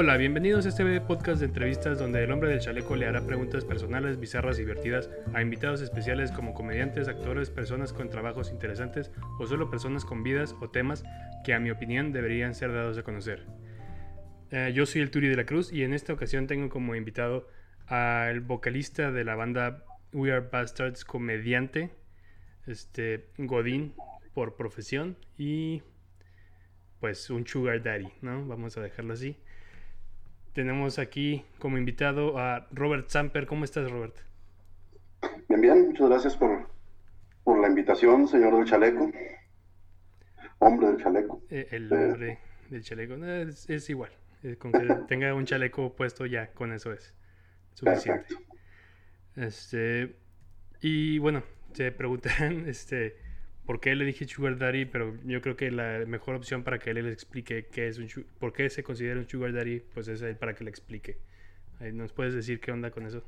Hola, bienvenidos a este podcast de entrevistas donde el hombre del chaleco le hará preguntas personales, bizarras y divertidas a invitados especiales como comediantes, actores, personas con trabajos interesantes o solo personas con vidas o temas que a mi opinión deberían ser dados a conocer. Eh, yo soy el Turi de la Cruz y en esta ocasión tengo como invitado al vocalista de la banda We Are Bastards, comediante, este Godín por profesión y pues un sugar daddy, ¿no? Vamos a dejarlo así. Tenemos aquí como invitado a Robert Samper. ¿Cómo estás, Robert? Bien, bien. Muchas gracias por, por la invitación, señor del chaleco. Hombre del chaleco. Eh, el hombre del chaleco. es, igual. Con que tenga un chaleco puesto ya, con eso es suficiente. Este, y bueno, se preguntarán, este, por qué le dije Sugar Daddy, pero yo creo que la mejor opción para que él les explique qué es un por qué se considera un Sugar Daddy, pues es él para que le explique. ¿Nos puedes decir qué onda con eso?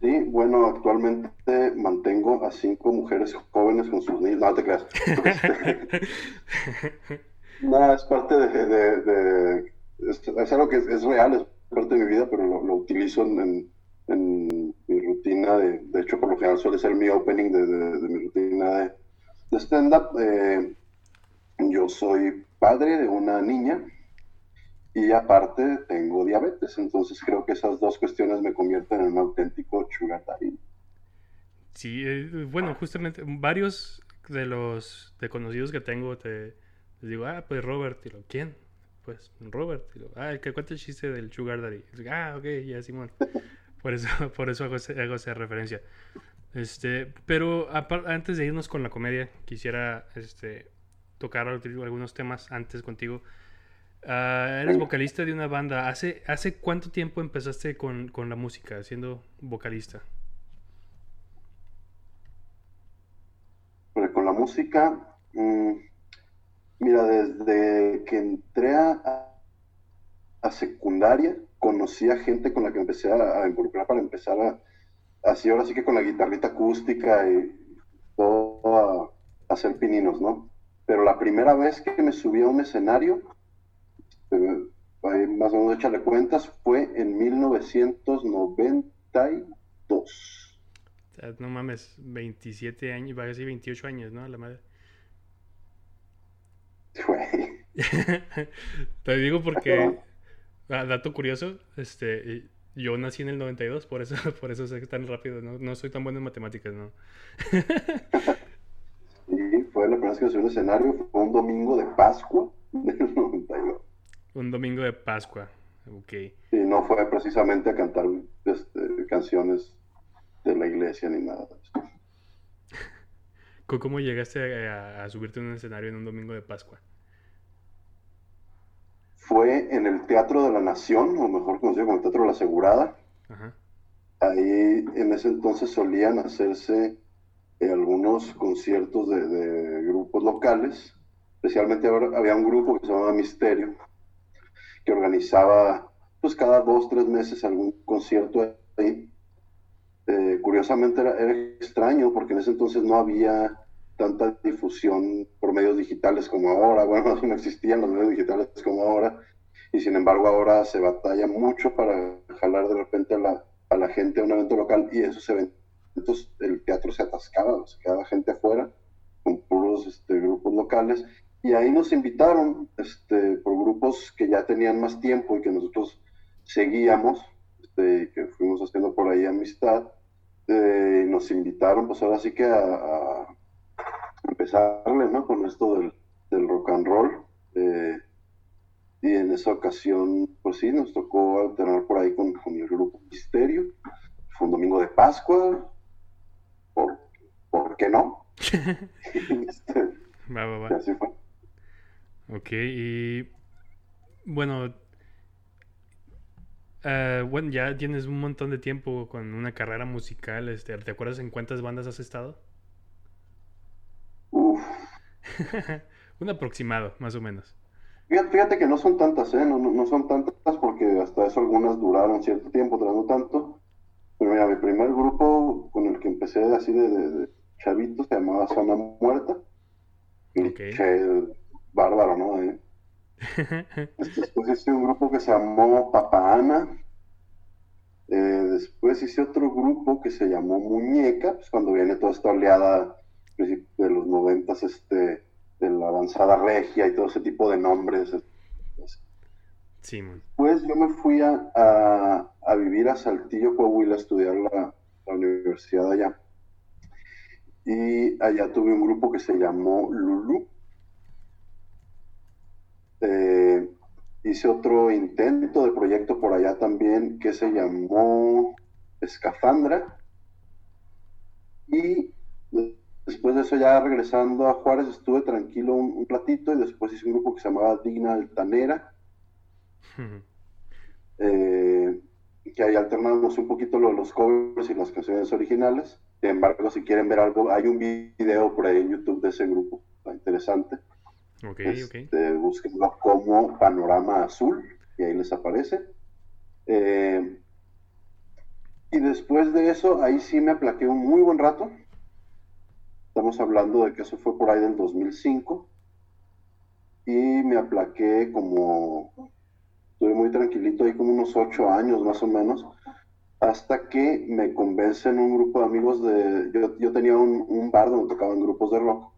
Sí, bueno, actualmente mantengo a cinco mujeres jóvenes con sus niños. No te creas. Nada, es parte de. es, algo que es, real, es parte de mi vida, pero lo, utilizo en en mi de, hecho por lo general suele ser mi opening de, mi rutina de, de stand-up. Eh, yo soy padre de una niña y aparte tengo diabetes, entonces creo que esas dos cuestiones me convierten en un auténtico sugar Sí, eh, bueno, justamente varios de los de conocidos que tengo te les digo, ah, pues Robert, y lo, ¿quién? Pues Robert, y lo, ah, el que cuenta el chiste del sugar daddy. ah, ok, ya Simón. Por eso, por eso hago, hago esa referencia. Este, pero antes de irnos con la comedia, quisiera este, tocar algunos temas antes contigo. Ah, eres vocalista de una banda. ¿Hace, ¿Hace cuánto tiempo empezaste con, con la música, siendo vocalista? con la música, mm, mira, desde que entré a, a secundaria, conocí a gente con la que empecé a, involucrar para empezar a, así ahora sí que con la guitarrita acústica y todo a, hacer pininos, ¿no? Pero la primera vez que me subí a un escenario, eh, más o menos echarle cuentas, fue en 1992. no mames, 27 años, va a decir 28 años, ¿no? La madre. Te digo porque Ah, dato curioso, este, yo nací en el 92, por eso, por eso sé que tan rápido, no, no soy tan bueno en matemáticas, ¿no? sí, fue la primera vez que subí un escenario, fue un domingo de Pascua del 92. Un domingo de Pascua, ok. Y no fue precisamente a cantar este, canciones de la iglesia ni nada. ¿Cómo llegaste a, a subirte en un escenario en un domingo de Pascua? Fue en el Teatro de la Nación, o mejor conocido como el Teatro de la Asegurada. Ahí en ese entonces solían hacerse eh, algunos conciertos de, grupos locales. Especialmente había un grupo que se llamaba Misterio, que organizaba pues cada dos, tres meses algún concierto ahí. Eh, curiosamente era, era, extraño porque en ese entonces no había tanta difusión por medios digitales como ahora, bueno, no existían los medios digitales como ahora, y sin embargo ahora se batalla mucho para jalar de repente a la, a la gente a un evento local y esos eventos, el teatro se atascaba, se quedaba gente afuera con puros este, grupos locales y ahí nos invitaron este, por grupos que ya tenían más tiempo y que nosotros seguíamos, este, que fuimos haciendo por ahí amistad, eh, nos invitaron pues ahora sí que a empezarle, ¿no? Con esto del, del rock and roll. Eh, y en esa ocasión, pues sí, nos tocó alternar por ahí con, con el grupo Misterio. Fue un domingo de Pascua. ¿Por, ¿por qué no? este, va, va, va. Así fue. Ok, y bueno, uh, bueno, ya tienes un montón de tiempo con una carrera musical. Este, ¿Te acuerdas en cuántas bandas has estado? Un aproximado, más o menos. Fíjate, que no son tantas, ¿eh? No, son tantas porque hasta eso algunas duraron cierto tiempo, durando tanto. Pero mira, mi primer grupo con el que empecé así de, de, chavito se llamaba Zona Muerta. Okay. Che, bárbaro, ¿no? Eh, después hice un grupo que se llamó Papa Ana. Eh, después hice otro grupo que se llamó Muñeca, pues cuando viene toda esta oleada de los noventas, este, de la avanzada regia y todo ese tipo de nombres. Sí, Pues yo me fui a, a, vivir a Saltillo, Coahuila, a estudiar la, la universidad allá. Y allá tuve un grupo que se llamó Lulu. Eh, hice otro intento de proyecto por allá también que se llamó Escafandra. Y después de eso ya regresando a Juárez estuve tranquilo un, un platito y después hice un grupo que se llamaba Digna Altanera. Eh, que ahí alternamos un poquito los covers y las canciones originales. Sin embargo, si quieren ver algo, hay un video por ahí en YouTube de ese grupo, está interesante. Ok, este, Búsquenlo como Panorama Azul y ahí les aparece. Eh, y después de eso, ahí sí me aplaqué un muy buen rato. Estamos hablando de que eso fue por ahí del 2005. Y me aplaqué como. Estuve muy tranquilito ahí como unos ocho años más o menos. Hasta que me convencen un grupo de amigos de. Yo, yo tenía un, un bar donde tocaban grupos de rock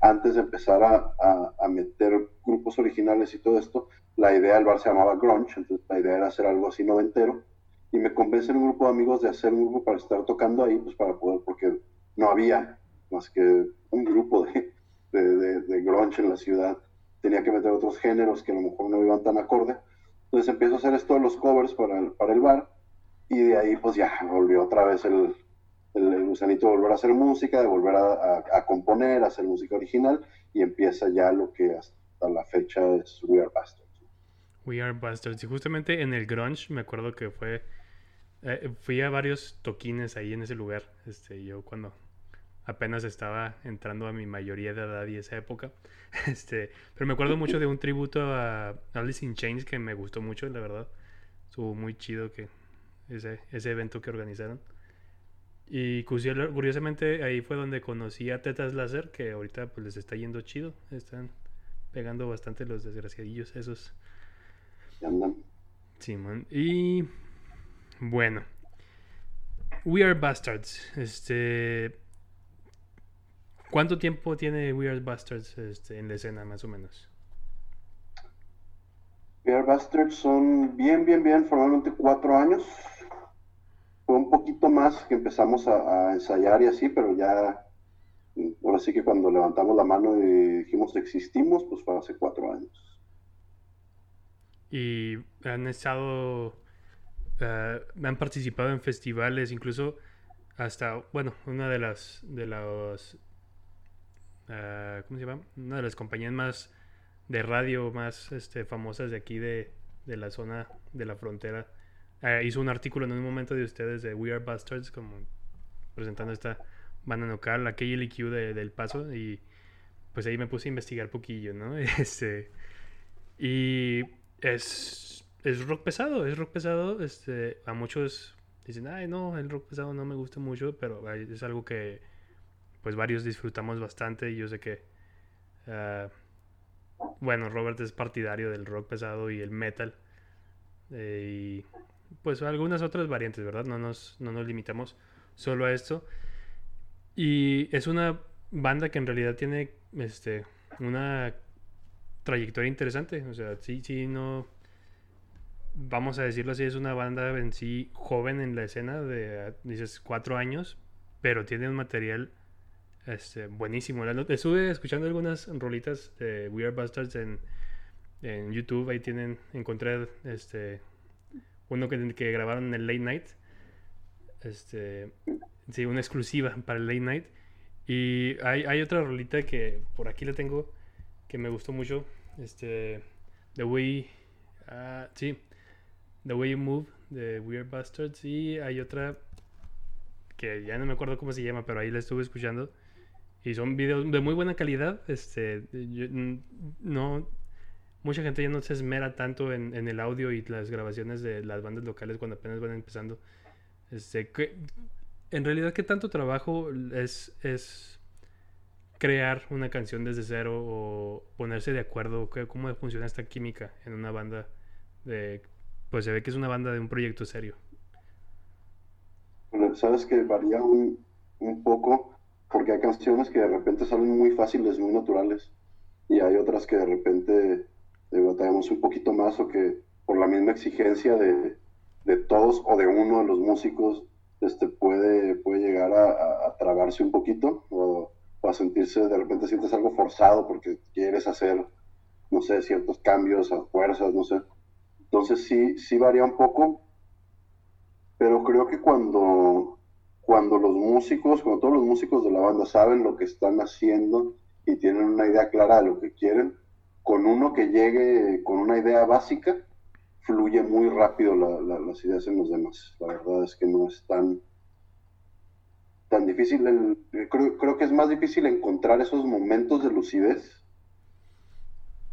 antes de empezar a, meter grupos originales y todo esto, la idea del bar se llamaba Grunge, entonces la idea era hacer algo así noventero. Y me convencen un grupo de amigos de hacer un grupo para estar tocando ahí, pues para poder, porque no había más que un grupo de, de, grunge en la ciudad. Tenía que meter otros géneros que a lo mejor no iban tan acorde. Entonces empiezo a hacer esto de los covers para el, para el bar y de ahí pues ya volvió otra vez el, el, gusanito de volver a hacer música, de volver a, componer, a hacer música original, y empieza ya lo que hasta la fecha es We Are Bastards. We Are Bastards. Y justamente en el grunge me acuerdo que fue... Eh, fui a varios toquines ahí en ese lugar. Este, yo cuando apenas estaba entrando a mi mayoría de edad y esa época. Este, pero me acuerdo mucho de un tributo a Alice in Chains que me gustó mucho, la verdad. Estuvo muy chido que ese, ese evento que organizaron. Y curiosamente ahí fue donde conocí a Tetas Láser, que ahorita pues les está yendo chido. Están pegando bastante los desgraciadillos esos. Sí, man. Y bueno. We Are Bastards. Este. ¿Cuánto tiempo tiene We Are Bastards este, en la escena, más o menos? We Are Bastards son bien, bien, bien, formalmente cuatro años fue un poquito más que empezamos a, ensayar y así, pero ya, ahora sí que cuando levantamos la mano y dijimos existimos, pues fue hace cuatro años. Y han estado, uh, han participado en festivales, incluso hasta, bueno, una de las, de las, uh, ¿cómo se llama? Una de las compañías más de radio más este, famosas de aquí de, de la zona de la frontera eh, hizo un artículo en un momento de ustedes de We Are Bastards, como presentando esta banda local, la KLQ de, del Paso, y pues ahí me puse a investigar poquillo, ¿no? Este, y es, es rock pesado, es rock pesado, este, a muchos dicen, ay, no, el rock pesado no me gusta mucho, pero es algo que pues varios disfrutamos bastante y yo sé que, ah, bueno, Robert es partidario del rock pesado y el metal. Eh, y pues algunas otras variantes, ¿verdad? No nos, no nos limitamos solo a esto. Y es una banda que en realidad tiene este, una trayectoria interesante. O sea, sí, sí, no. Vamos a decirlo así, es una banda en sí joven en la escena de, dices, cuatro años, pero tiene un material este, buenísimo. Estuve escuchando algunas rolitas de We Are Bastards en, en YouTube, ahí tienen, encontré este, uno que, que grabaron en el Late Night. Este, sí, una exclusiva para el Late Night. Y hay, hay otra rolita que por aquí la tengo que me gustó mucho. Este, The Way, uh, sí, The Way You Move de Weird Bastards. Y hay otra que ya no me acuerdo cómo se llama, pero ahí la estuve escuchando. Y son videos de muy buena calidad. Este, no, mucha gente ya no se esmera tanto en, el audio y las grabaciones de las bandas locales cuando apenas van empezando. Este, en realidad, ¿qué tanto trabajo es, es crear una canción desde cero o ponerse de acuerdo? ¿Cómo funciona esta química en una banda? De, pues se ve que es una banda de un proyecto serio. Bueno, sabes que varía un, un poco porque hay canciones que de repente salen muy fáciles, muy naturales, y hay otras que de repente batallamos un poquito más o que por la misma exigencia de, de todos o de uno de los músicos este, puede, puede llegar a, a, trabarse un poquito o, a sentirse, de repente sientes algo forzado porque quieres hacer, no sé, ciertos cambios a fuerzas, no sé. Entonces sí, sí varía un poco, pero creo que cuando, cuando los músicos, cuando todos los músicos de la banda saben lo que están haciendo y tienen una idea clara de lo que quieren, con uno que llegue con una idea básica, fluye muy rápido las ideas en los demás. La verdad es que no es tan, tan difícil. creo, creo, que es más difícil encontrar esos momentos de lucidez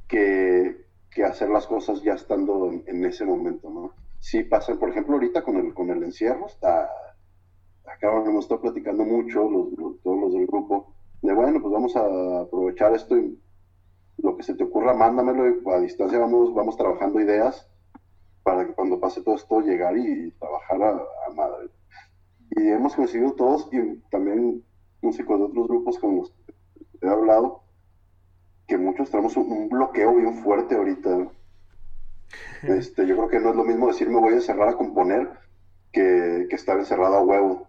que, que hacer las cosas ya estando en, ese momento, ¿no? Sí pasan, por ejemplo, ahorita con el, con el encierro, está, acá hemos estado platicando mucho, todos los del grupo, de bueno, pues vamos a aprovechar esto y lo que se te ocurra, mándamelo y a distancia vamos, vamos trabajando ideas para que cuando pase todo esto llegar y trabajar a, madre. Y hemos coincidido todos y también músicos de otros grupos con los que he hablado, que muchos tenemos un, bloqueo bien fuerte ahorita. Este, yo creo que no es lo mismo decir me voy a encerrar a componer que, que estar encerrado a huevo.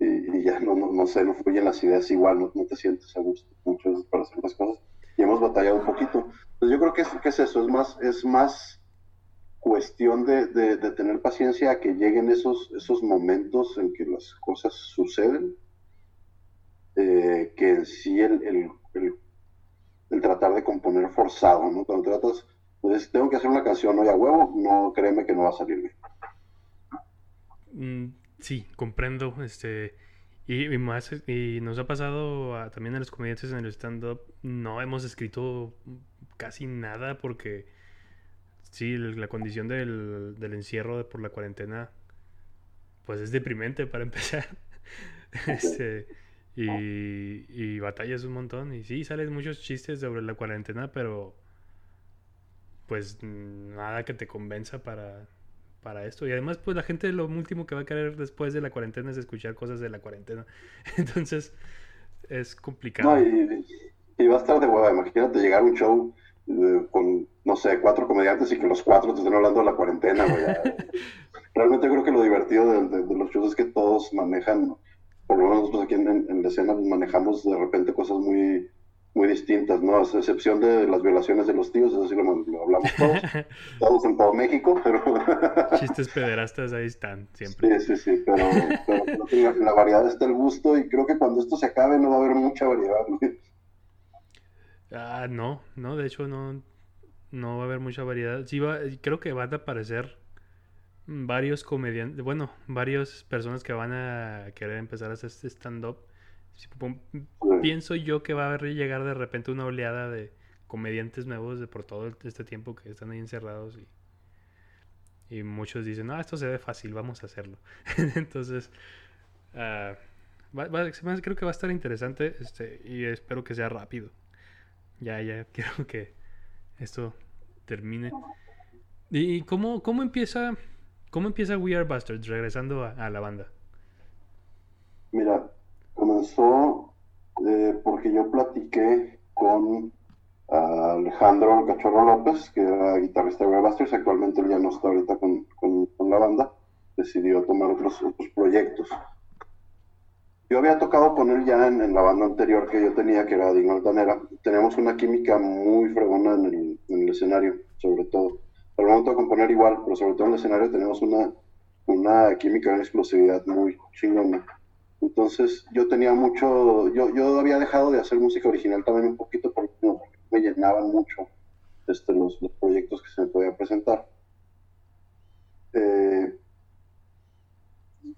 Y, ya no, no, sé, no fluyen las ideas igual, no, no te sientes a gusto mucho para hacer las cosas. Y hemos batallado un poquito. Entonces yo creo que es, que es eso, es más, es más cuestión de, de, tener paciencia a que lleguen esos, esos momentos en que las cosas suceden, eh, que en sí el, el, el, tratar de componer forzado, ¿no? Cuando tratas, pues tengo que hacer una canción hoy a huevo, no créeme que no va a salir bien. Mm, sí, comprendo, este... Y, más, y nos ha pasado también a los comediantes en el stand-up, no hemos escrito casi nada porque sí, la condición del, encierro por la cuarentena, pues es deprimente para empezar. este, y, y batallas un montón. Y sí, salen muchos chistes sobre la cuarentena, pero pues nada que te convenza para, para esto. Y además, pues la gente lo último que va a querer después de la cuarentena es escuchar cosas de la cuarentena. Entonces, es complicado. y, y, va a estar de hueva. Imagínate llegar a un show eh, con, no sé, cuatro comediantes y que los cuatro te estén hablando de la cuarentena, Realmente creo que lo divertido de, los shows es que todos manejan, por lo menos nosotros aquí en, la escena, manejamos de repente cosas muy, muy distintas, ¿no? A excepción de las violaciones de los tíos, eso sí lo, hablamos todos, todos en todo México, pero... Chistes pederastas ahí están, siempre. Sí, sí, sí, pero, pero, la variedad está el gusto y creo que cuando esto se acabe no va a haber mucha variedad, Ah, no, no, de hecho no, no va a haber mucha variedad. Sí va, creo que van a aparecer varios comediantes, bueno, varias personas que van a querer empezar a hacer este stand-up. Pienso yo que va a llegar de repente una oleada de comediantes nuevos de por todo este tiempo que están ahí encerrados y, y muchos dicen, no, esto se ve fácil, vamos a hacerlo. Entonces, uh, creo que va a estar interesante este, y espero que sea rápido ya, ya quiero que esto termine. ¿Y cómo, cómo empieza cómo empieza We Are Bastards regresando a, la banda? Mira, comenzó eh, porque yo platiqué con Alejandro Cachorro López, que era guitarrista de Bastards, actualmente él ya no está ahorita con, con la banda, decidió tomar otros, otros proyectos. Yo había tocado con él ya en, la banda anterior que yo tenía, que era Digno Altanera. Tenemos una química muy fregona en el, escenario, sobre todo. Al momento de componer igual, pero sobre todo en el escenario tenemos una, una química, una explosividad muy chingona. Entonces yo tenía mucho, yo, yo había dejado de hacer música original también un poquito porque me llenaban mucho este, los, los, proyectos que se me podían presentar. Eh,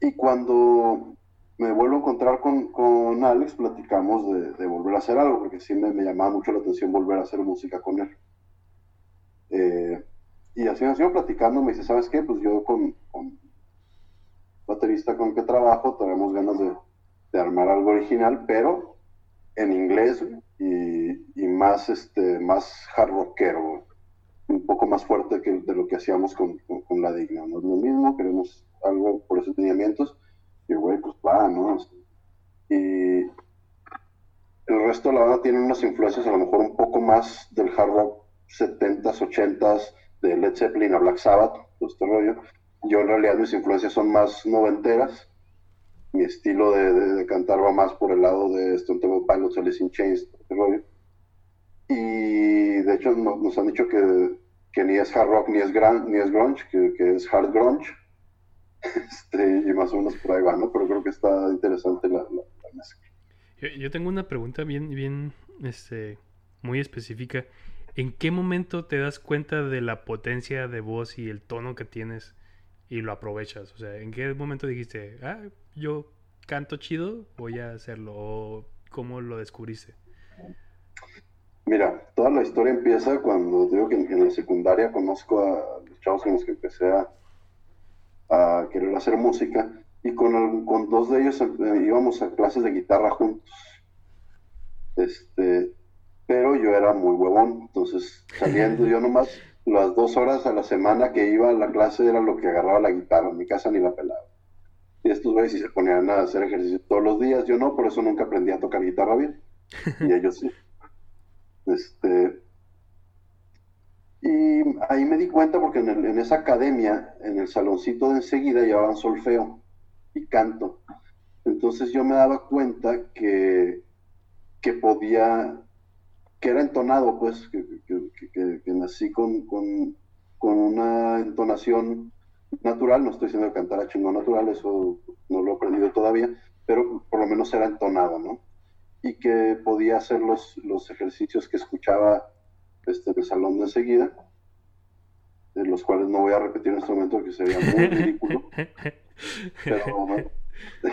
y cuando me vuelvo a encontrar con, con Alex, platicamos de, volver a hacer algo, porque sí me, me, llamaba mucho la atención volver a hacer música con él. Eh, y así nos iba platicando, me dice, ¿sabes qué? Pues yo con baterista con que trabajo tenemos ganas de, armar algo original, pero en inglés y, más, este, más hard rockero, un poco más fuerte que de lo que hacíamos con, con, La Digna. No es lo mismo, queremos algo por esos lineamientos y güey, pues va, ¿no? Y el resto de la banda tiene unas influencias a lo mejor un poco más del hard rock 70s, 80s, de Led Zeppelin a Black Sabbath, todo este rollo. Yo en realidad mis influencias son más noventeras. Mi estilo de, cantar va más por el lado de Stone Temple Pilots, Alice in Chains, este rollo. Y de hecho nos han dicho que, que, ni es hard rock ni es, gran, ni es grunge, que, que es hard grunge. Este, y más o menos por ahí va, ¿no? Pero creo que está interesante la, la, mezcla. Yo, yo, tengo una pregunta bien, bien, este, muy específica. ¿En qué momento te das cuenta de la potencia de voz y el tono que tienes y lo aprovechas? O sea, ¿en qué momento dijiste, ah, yo canto chido, voy a hacerlo? ¿O cómo lo descubriste? Mira, toda la historia empieza cuando digo que en, la secundaria conozco a los chavos con los que empecé a, a querer hacer música y con, con dos de ellos eh, íbamos a clases de guitarra juntos. Este, pero yo era muy huevón, entonces saliendo yo nomás las dos horas a la semana que iba a la clase era lo que agarraba la guitarra, en mi casa ni la pelaba. Y estos güeyes se ponían a hacer ejercicio todos los días, yo no, por eso nunca aprendí a tocar guitarra bien, y ellos sí. Este, y ahí me di cuenta porque en, en esa academia, en el saloncito de enseguida, llevaban solfeo y canto. Entonces yo me daba cuenta que, que podía que era entonado, pues, que, nací con, una entonación natural, no estoy diciendo cantar a chingón natural, eso no lo he aprendido todavía, pero por lo menos era entonado, ¿no? Y que podía hacer los, los ejercicios que escuchaba este, en el salón de enseguida, de los cuales no voy a repetir en este momento porque sería muy ridículo, pero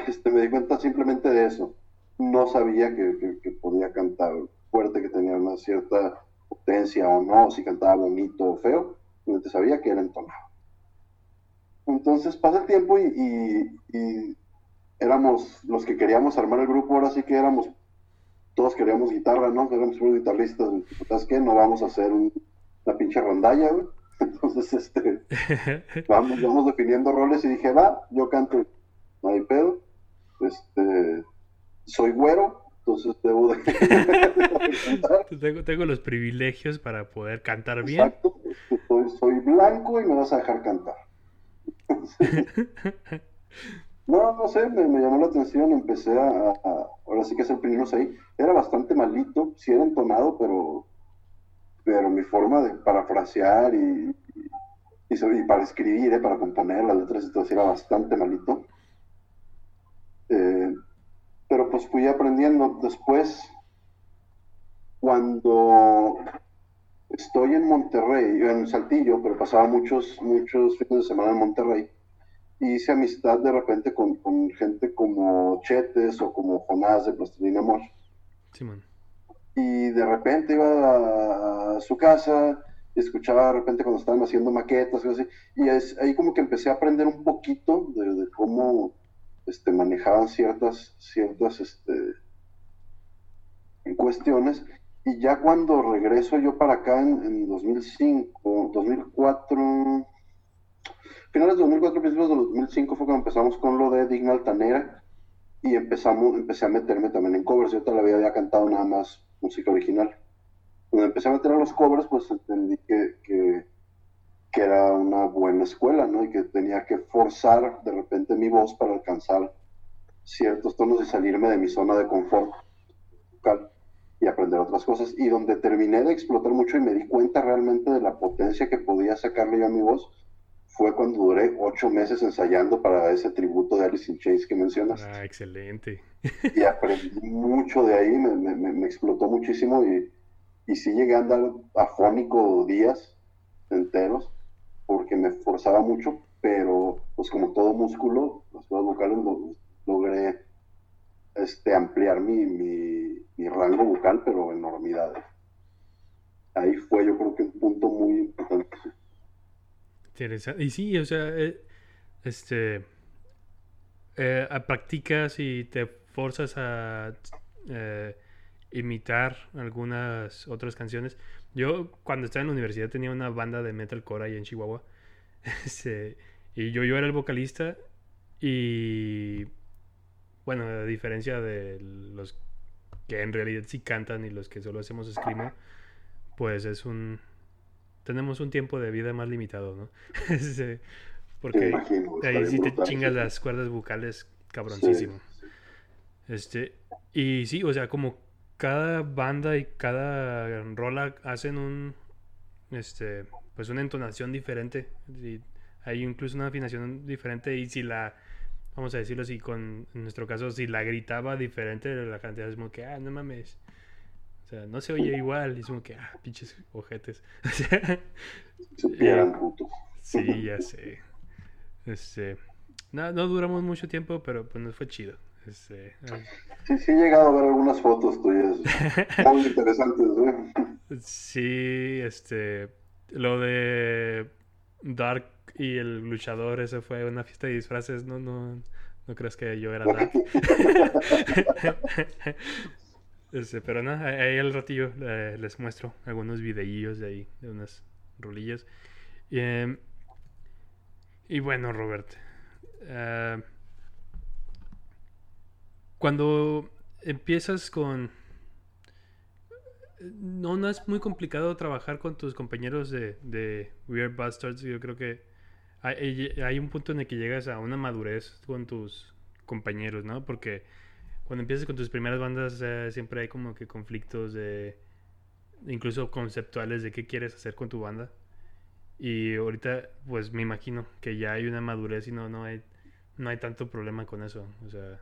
este, me di cuenta simplemente de eso. No sabía que, que podía cantar fuerte, que tenía una cierta potencia o no, si cantaba bonito o feo, te sabía que era entonado. Entonces pasa el tiempo y, éramos los que queríamos armar el grupo, ahora sí que éramos, todos queríamos guitarra, ¿no? Éramos unos guitarristas, ¿sabes qué? No vamos a hacer una pinche rondalla, güey. Entonces, este, vamos, vamos definiendo roles y dije, va, yo canto, no hay pedo. Este, soy güero, entonces debo de... tengo, tengo, los privilegios para poder cantar bien. Exacto, soy, blanco y me vas a dejar cantar. no, no sé, me, llamó la atención, empecé a, ahora sí que hacer pininos ahí. Era bastante malito, sí era entonado, pero, pero mi forma de parafrasear y, y, para escribir, eh, para componer las letras, entonces era bastante malito. Eh, pero pues fui aprendiendo después cuando estoy en Monterrey, en Saltillo, pero pasaba muchos, muchos fines de semana en Monterrey, y hice amistad de repente con, gente como Chetes o como Jonás de Plastilina Amor. Sí, man. Y de repente iba a, su casa y escuchaba de repente cuando estaban haciendo maquetas y así, y es, ahí como que empecé a aprender un poquito de cómo este, manejaban ciertas, ciertas este, cuestiones. Y ya cuando regreso yo para acá en, 2005, 2004, finales de 2004, principios de 2005 fue cuando empezamos con lo de Digna Altanera y empezamos, empecé a meterme también en covers. Yo todavía había cantado nada más música original. Cuando empecé a meter a los covers, pues entendí que que era una buena escuela, ¿no? Y que tenía que forzar de repente mi voz para alcanzar ciertos tonos y salirme de mi zona de confort vocal y aprender otras cosas. Y donde terminé de explotar mucho y me di cuenta realmente de la potencia que podía sacarle yo a mi voz fue cuando duré ocho meses ensayando para ese tributo de Alice in Chains que mencionas. Ah, excelente. y aprendí mucho de ahí, me, me, me explotó muchísimo y, y sí llegué a andar afónico días enteros porque me forzaba mucho, pero pues como todo músculo, las cuerdas vocales logré este, ampliar mi, mi, rango vocal, pero enormidades. Ahí fue yo creo que un punto muy importante. Interesante. Y sí, o sea, eh, este, eh, practicas y te forzas a eh, imitar algunas otras canciones. Yo cuando estaba en la universidad tenía una banda de metalcore ahí en Chihuahua. Este, y yo, yo era el vocalista y bueno, a diferencia de los que en realidad sí cantan y los que solo hacemos screamo, pues es un tenemos un tiempo de vida más limitado, ¿no? Este, porque ahí sí te chingas las cuerdas vocales cabroncísimo. Este, y sí, o sea, como cada banda y cada rola hacen un este pues una entonación diferente y hay incluso una afinación diferente y si la vamos a decirlo así con en nuestro caso si la gritaba diferente la cantidad es como que ah no mames o sea no se oye igual y es como que ah pinches ojetes eh, sí ya sé. Este no, no duramos mucho tiempo pero pues nos fue chido este, sí, sí he llegado a ver algunas fotos tuyas muy interesantes. ¿eh? Sí, este, lo de Dark y el luchador, eso fue una fiesta de disfraces, no, no, no crees que yo era Dark. este, pero no, ahí al ratillo les muestro algunos videillos de ahí, de unas rolillas. Y, em, y bueno, Robert. Uh, cuando empiezas con... No, no es muy complicado trabajar con tus compañeros de, Weird Bastards. Yo creo que hay, un punto en el que llegas a una madurez con tus compañeros, ¿no? Porque cuando empiezas con tus primeras bandas siempre hay como que conflictos de incluso conceptuales de qué quieres hacer con tu banda. Y ahorita pues me imagino que ya hay una madurez y no, no hay no hay tanto problema con eso. O sea,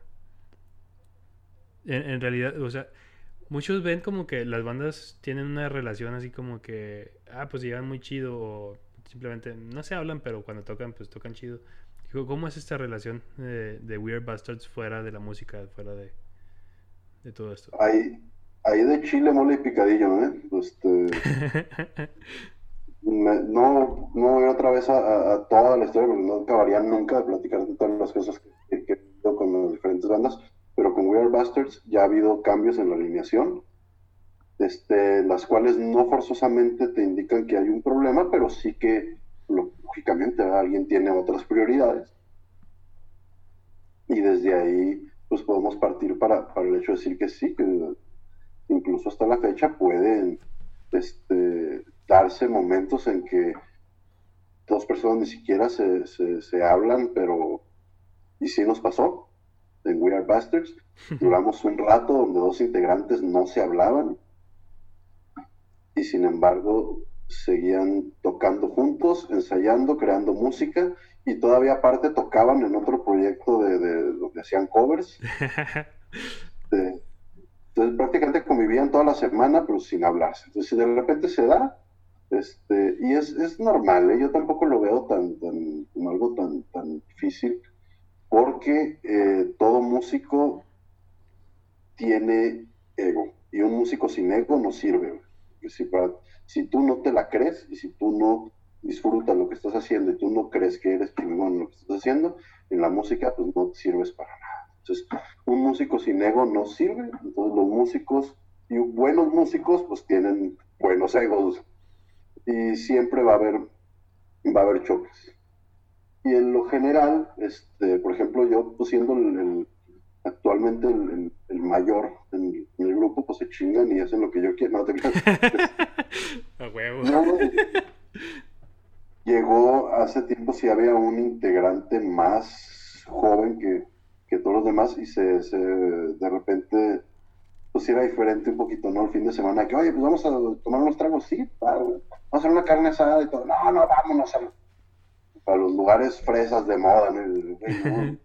en, realidad, o sea, muchos ven como que las bandas tienen una relación así como que, ah, pues llegan muy chido o simplemente no se hablan, pero cuando tocan, pues tocan chido. ¿Cómo es esta relación de, Weird Bastards fuera de la música, fuera de, de todo esto? Ahí, ahí de chile, mole y picadillo, ¿eh? Este, no, no voy otra vez a, toda la historia porque no acabaría nunca de platicar de todas las cosas que, que he visto con las diferentes bandas pero con We Are Bastards ya ha habido cambios en la alineación, este, las cuales no forzosamente te indican que hay un problema, pero sí que lógicamente alguien tiene otras prioridades. Y desde ahí pues podemos partir para, para, el hecho de decir que sí, que incluso hasta la fecha pueden este, darse momentos en que dos personas ni siquiera se, se, se hablan, pero y sí nos pasó en We Are Bastards. Duramos un rato donde dos integrantes no se hablaban y sin embargo seguían tocando juntos, ensayando, creando música y todavía aparte tocaban en otro proyecto de, de donde hacían covers. entonces prácticamente convivían toda la semana pero sin hablarse. Entonces de repente se da, este, y es, es normal, ¿eh? yo tampoco lo veo tan, tan, como algo tan, tan difícil porque eh, todo músico tiene ego y un músico sin ego no sirve. Si, si tú no te la crees y si tú no disfrutas lo que estás haciendo y tú no crees que eres chingón en lo que estás haciendo, en la música pues no sirves para nada. Entonces, un músico sin ego no sirve, entonces los músicos y buenos músicos pues tienen buenos egos y siempre va a haber va a haber choques. Y en lo general, este, por ejemplo, yo pues, siendo el, actualmente el, mayor en, el grupo, pues se chingan y hacen lo que yo quiero. No, A huevo. llegó hace tiempo si había un integrante más joven que, que todos los demás y se, se, de repente pues era diferente un poquito, ¿no? El fin de semana, que oye, pues vamos a tomar unos tragos, sí, vamos a hacer una carne asada y todo, no, no, vámonos a para los lugares fresas de moda.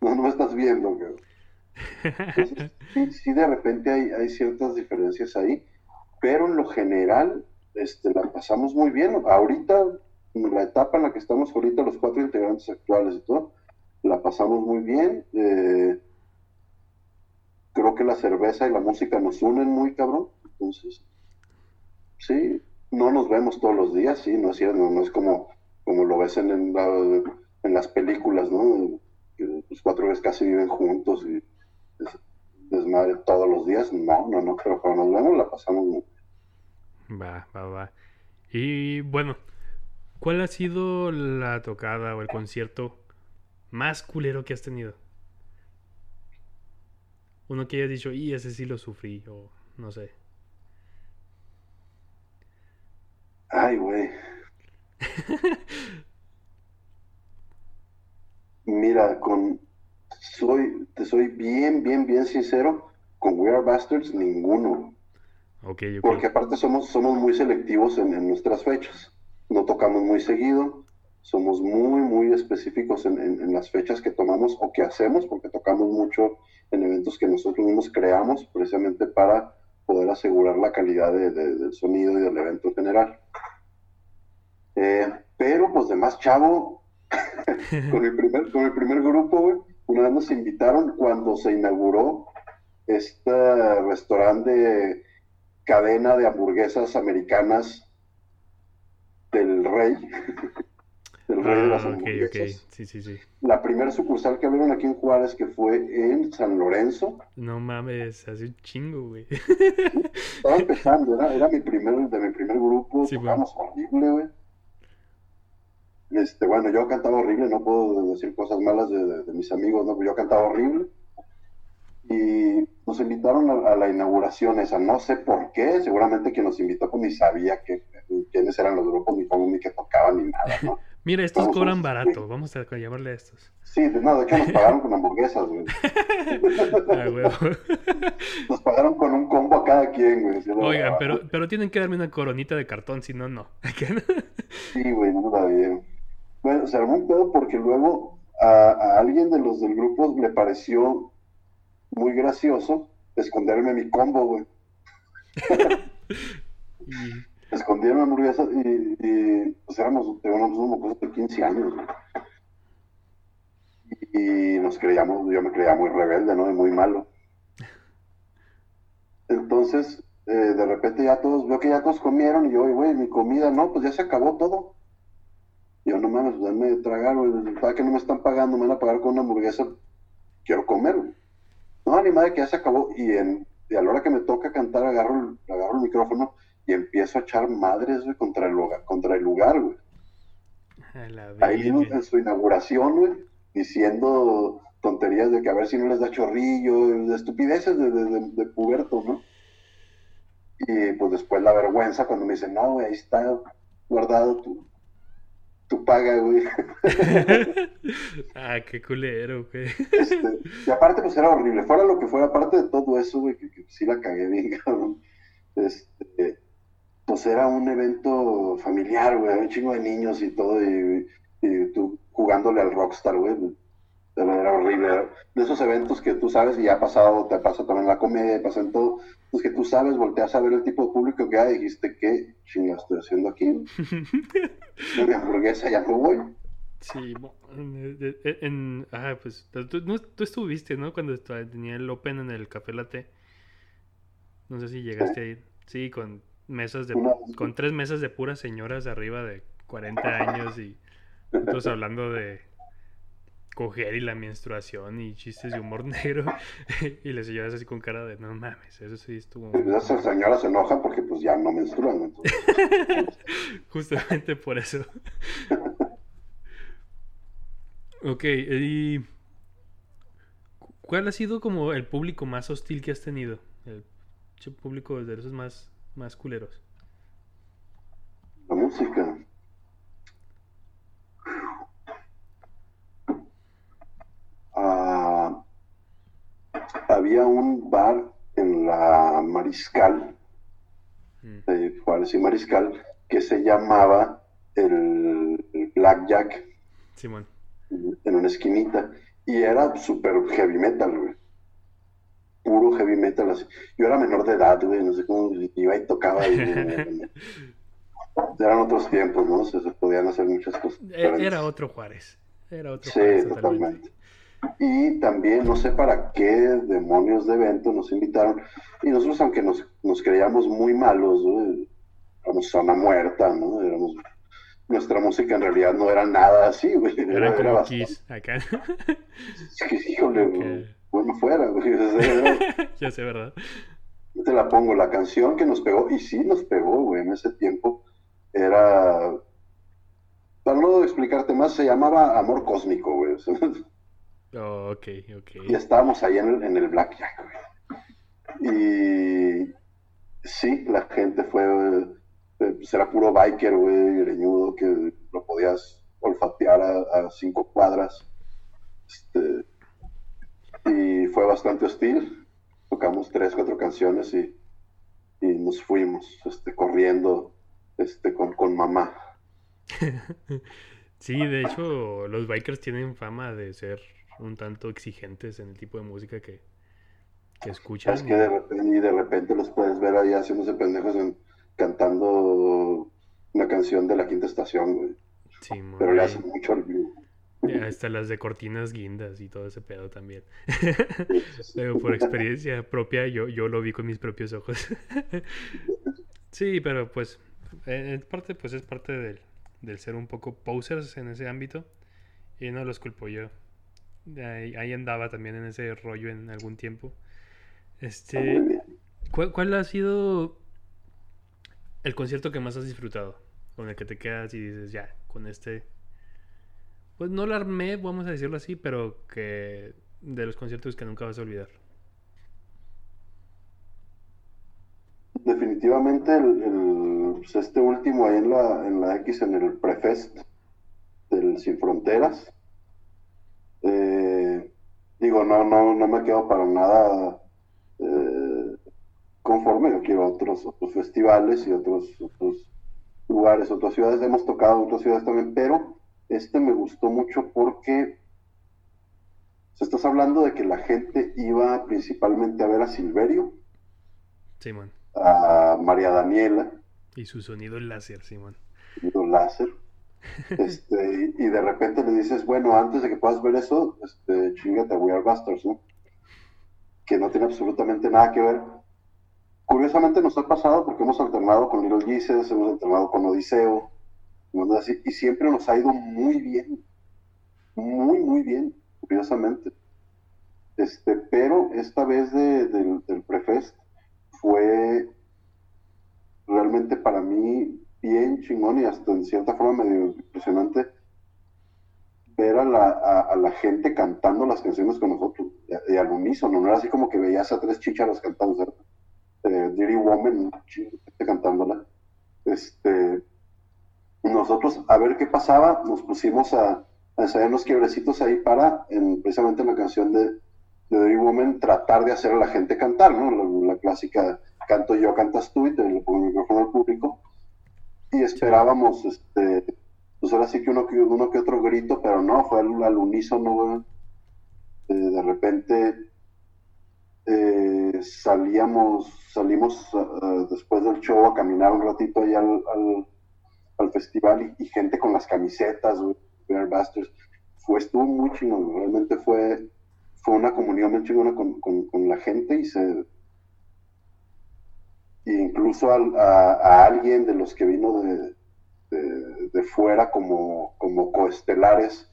¿no? no, estás viendo. sí, de repente hay, hay, ciertas diferencias ahí, pero en lo general este, la pasamos muy bien. Ahorita, en la etapa en la que estamos ahorita, los cuatro integrantes actuales y todo, la pasamos muy bien. Eh, creo que la cerveza y la música nos unen muy cabrón. Entonces, sí, no nos vemos todos los días, sí, no es cierto, no es como como lo ves en, en, las películas, ¿no? Que los cuatro veces casi viven juntos y desmadre todos los días, no, no, no, pero cuando nos vemos la pasamos muy Va, va, va. Y bueno, ¿cuál ha sido la tocada o el concierto más culero que has tenido? Uno que hayas dicho, y ese sí lo sufrí, o no sé. Ay, güey. Mira, con soy, te soy bien, bien, bien sincero, con We Are Bastards ninguno. Porque aparte somos, somos muy selectivos en, nuestras fechas. No tocamos muy seguido, somos muy, muy específicos en, las fechas que tomamos o que hacemos, porque tocamos mucho en eventos que nosotros mismos creamos precisamente para poder asegurar la calidad del sonido y del evento en general. Eh, pero pues de más chavo, con, el primer, con el primer grupo, una vez nos invitaron cuando se inauguró este restaurante cadena de hamburguesas americanas del rey. del rey de las ah, hamburguesas. Sí, sí, sí. La primera sucursal que abrieron aquí en Juárez, que fue en San Lorenzo. No mames, hace un chingo, güey. Estaba empezando, era, mi primer, de mi primer grupo, sí, tocamos horrible, güey. Este, bueno, yo cantaba horrible, no puedo decir cosas malas de, de mis amigos, no, yo cantaba horrible y nos invitaron a, la inauguración esa, no sé por qué, seguramente quien nos invitó pues ni sabía que, quiénes eran los grupos, ni cómo ni que tocaban, ni nada, ¿no? Mira, estos cobran barato, vamos a llamarle a estos. Sí, no, de hecho nos pagaron con hamburguesas, güey. ah, nos pagaron con un combo a cada quien, güey. Oigan, pero, pero tienen que darme una coronita de cartón, si no, no. sí, güey, no está bien. Se armó un pedo porque luego a, a alguien de los del grupo le pareció muy gracioso esconderme mi combo, güey. Esconderme hamburguesas y, y pues éramos, teníamos unos de 15 años, Y nos creíamos, yo me creía muy rebelde, ¿no? Y muy malo. Entonces, eh, de repente ya todos, veo que ya todos comieron y yo, güey, mi comida, no, pues ya se acabó todo. Yo, no mames, pues denme de tragar, güey, para que no me están pagando, me van a pagar con una hamburguesa, quiero comer, güey. No, ni madre que ya se acabó. Y, en, y a la hora que me toca cantar, agarro, agarro el micrófono y empiezo a echar madres, contra el lugar, contra el lugar, güey. Ahí en su inauguración, güey, diciendo tonterías de que a ver si no les da chorrillo, de estupideces de, de, puberto, ¿no? Y pues después la vergüenza cuando me dicen, no, güey, ahí está guardado tu, tu paga, güey. ah, qué culero, güey. Este, y aparte, pues era horrible. Fuera lo que fuera, aparte de todo eso, güey, que, sí la cagué bien, cabrón. Este, pues era un evento familiar, güey. Un chingo de niños y todo, y, y tú jugándole al Rockstar, güey era horrible. De esos eventos que tú sabes, y ha pasado, te pasa también en la comedia, pasa en todo, pues que tú sabes, volteas a ver el tipo de público que hay, dijiste, ¿qué chinga estoy haciendo aquí? mi hamburguesa ya no voy. Sí, en, ah, pues tú, tú, estuviste, ¿no? Cuando tenía el Open en el Café Latte. No sé si llegaste a ir. Sí, con mesas de, con tres mesas de puras señoras arriba de 40 años y nosotros hablando de coger y la menstruación y chistes de humor negro y las señoras así con cara de no mames, eso sí estuvo... Esas señoras se enojan porque pues ya no menstruan. Justamente por eso. ok, y... ¿Cuál ha sido como el público más hostil que has tenido? El público de esos más, más culeros. La música. Había un bar en la Mariscal, mm. de Juárez y Mariscal, que se llamaba el, Blackjack. Simón. En una esquinita. Y era súper heavy metal, güey. Puro heavy metal. Así. Yo era menor de edad, güey. No sé cómo iba y tocaba. Eran otros tiempos, ¿no? Se, podían hacer muchas cosas. E, era otro Juárez. Era otro sí, totalmente. Y también, no sé para qué demonios de evento nos invitaron. Y nosotros, aunque nos, nos creíamos muy malos, ¿no? éramos zona muerta, ¿no? Éramos, nuestra música en realidad no era nada así, güey. Era, como Kiss, acá. Es que, híjole, bueno fuera, güey. ya sé, ¿verdad? Yo te la pongo, la canción que nos pegó, y sí nos pegó, güey, en ese tiempo, era... Para no explicarte más, se llamaba Amor Cósmico, güey. oh, ok, ok. Y estábamos ahí en el, en el Blackjack, güey. Y sí, la gente fue, pues era puro biker, güey, greñudo, que lo podías olfatear a, cinco cuadras. Este, y fue bastante hostil. Tocamos tres, cuatro canciones y, y nos fuimos este, corriendo este, con, con mamá. sí, de hecho, los bikers tienen fama de ser un tanto exigentes en el tipo de música que, que escuchan. Es que de repente, y de repente los puedes ver ahí haciéndose pendejos cantando una canción de la quinta estación, güey. Sí, Pero le hacen mucho. Hasta las de cortinas guindas y todo ese pedo también. pero por experiencia propia, yo, yo lo vi con mis propios ojos. sí, pero pues, en parte, pues es parte del, del ser un poco posers en ese ámbito. Y no los culpo yo. Ahí, ahí andaba también en ese rollo en algún tiempo. Este, ¿cuál, ha sido el concierto que más has disfrutado? Con el que te quedas y dices, ya, con este. Pues no lo armé, vamos a decirlo así, pero que de los conciertos que nunca vas a olvidar. Definitivamente el, pues, este último ahí en la, en la X, en el Prefest del Sin Fronteras. Eh, digo, no, no, no me quedo para nada eh, conforme yo quiero otros, otros festivales y otros, otros lugares, otras ciudades. Hemos tocado otras ciudades también, pero este me gustó mucho porque se estás hablando de que la gente iba principalmente a ver a Silverio, Simón, a María Daniela. Y su sonido láser, Simón. Sonido láser. Este, y de repente le dices, bueno, antes de que puedas ver eso, este, chingate We Are Busters, ¿no? que no tiene absolutamente nada que ver. Curiosamente nos ha pasado porque hemos alternado con Little Jesus, hemos alternado con Odiseo, y siempre nos ha ido muy bien, muy, muy bien, curiosamente. Este, pero esta vez del Prefest fue realmente para mí bien chingón y hasta en cierta forma medio impresionante ver a la, a, la gente cantando las canciones con nosotros, y, al unísono, no era así como que veías a tres chicharos cantando, eh, Dirty Woman, cantándola. Este, nosotros, a ver qué pasaba, nos pusimos a, a ensayar unos quiebrecitos ahí para, en, precisamente en la canción de, de Dirty Woman, tratar de hacer a la gente cantar, ¿no? La, clásica canto yo, cantas tú, y te pongo el micrófono al público. Y esperábamos, este, pues ahora sí que uno, uno que otro grito, pero no, fue al, unísono, eh, de repente eh, salíamos, salimos uh, después del show a caminar un ratito ahí al, al, festival y, gente con las camisetas, Bear Busters, fue, estuvo muy chingón, realmente fue, fue una comunión muy chingona con, la gente y se incluso a, alguien de los que vino de, de, fuera como, como coestelares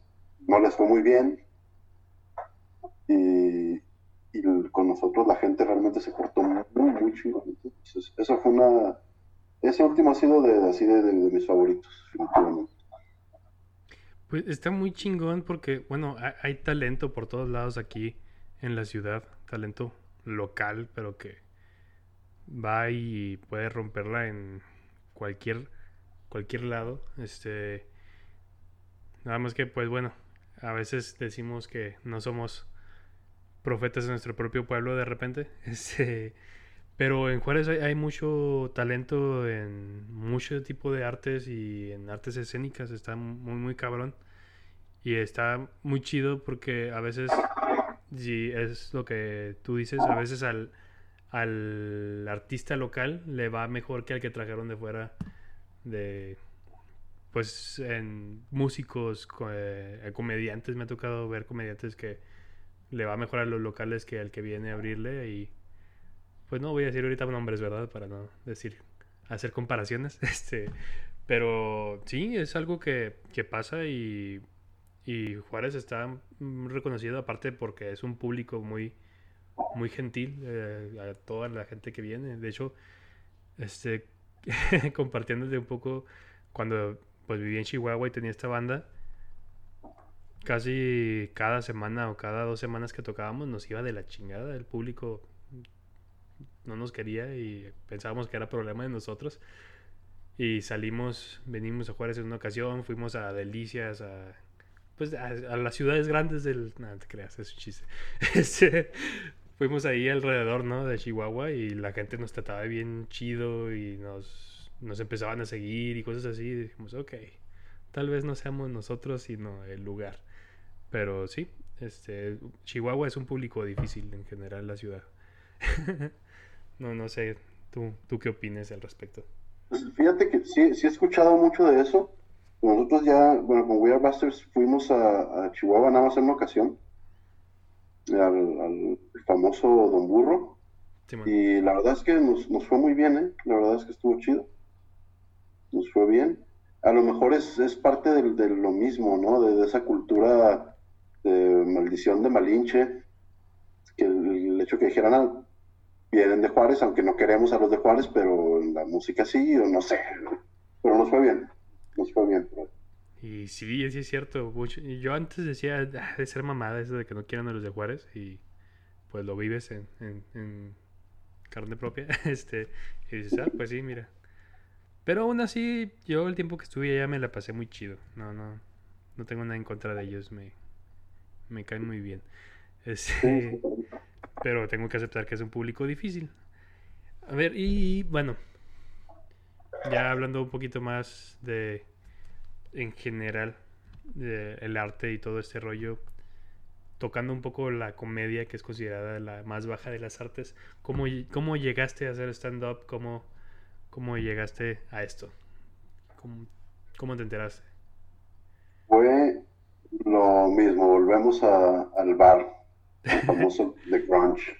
no les fue muy bien. Y, con nosotros la gente realmente se portó muy, muy chingón. eso fue una. Ese último ha sido de, así de, mis favoritos, Pues está muy chingón porque, bueno, hay, talento por todos lados aquí en la ciudad, talento local, pero que va y puede romperla en cualquier cualquier lado. Este, nada más que, pues bueno, a veces decimos que no somos profetas de nuestro propio pueblo de repente. Este, pero en Juárez hay, mucho talento en mucho tipo de artes y en artes escénicas. Está muy, muy cabrón. Y está muy chido porque a veces, si es lo que tú dices, a veces al, al artista local le va mejor que al que trajeron de fuera de pues en músicos, eh, comediantes, me ha tocado ver comediantes que le va mejor a los locales que al que viene a abrirle y pues no voy a decir ahorita nombres, ¿verdad? Para no decir, hacer comparaciones, este, pero sí, es algo que, que pasa y, Y Juárez está reconocido aparte porque es un público muy, muy gentil eh, a toda la gente que viene. De hecho, este, compartiéndote un poco, cuando pues vivía en Chihuahua y tenía esta banda, casi cada semana o cada dos semanas que tocábamos nos iba de la chingada. El público no nos quería y pensábamos que era problema de nosotros. Y salimos, venimos a Juárez en una ocasión, fuimos a Delicias, a pues a, las ciudades grandes del... No, te creas, es un chiste. Fuimos ahí alrededor, ¿no? De Chihuahua y la gente nos trataba bien chido y nos, nos empezaban a seguir y cosas así. Y dijimos, ok, tal vez no seamos nosotros, sino el lugar. Pero sí, este, Chihuahua es un público difícil en general, la ciudad. no, no sé, ¿tú, ¿tú qué opinas al respecto? Fíjate que sí, sí he escuchado mucho de eso. Nosotros ya, bueno, con We Are Busters fuimos a, Chihuahua nada más en una ocasión, al, famoso Don Burro. y la verdad es que nos, fue muy bien, ¿eh? La verdad es que estuvo chido. Nos fue bien. A lo mejor es, es parte de, lo mismo, ¿no? De, esa cultura de maldición de Malinche, que el, hecho que dijeran, ah, vienen de Juárez, aunque no queremos a los de Juárez, pero la música sí, o no sé. Pero nos fue bien nos fue bien. Y sí, sí es cierto. Yo antes decía ah, de ser mamada eso de que no quieran a los de Juárez y pues lo vives en, en, carne propia. este Y dices, ah, pues sí, mira. Pero aún así, yo el tiempo que estuve allá me la pasé muy chido. No, no, no tengo nada en contra de ellos. Me, me caen muy bien. Este, pero tengo que aceptar que es un público difícil. A ver, y bueno, ya hablando un poquito más de, en general, de el arte y todo este rollo, tocando un poco la comedia, que es considerada la más baja de las artes, ¿cómo, cómo llegaste a hacer stand-up? ¿Cómo, ¿Cómo llegaste a esto? ¿Cómo, ¿Cómo, te enteraste? Fue lo mismo, volvemos a, al bar, el famoso The Grunge.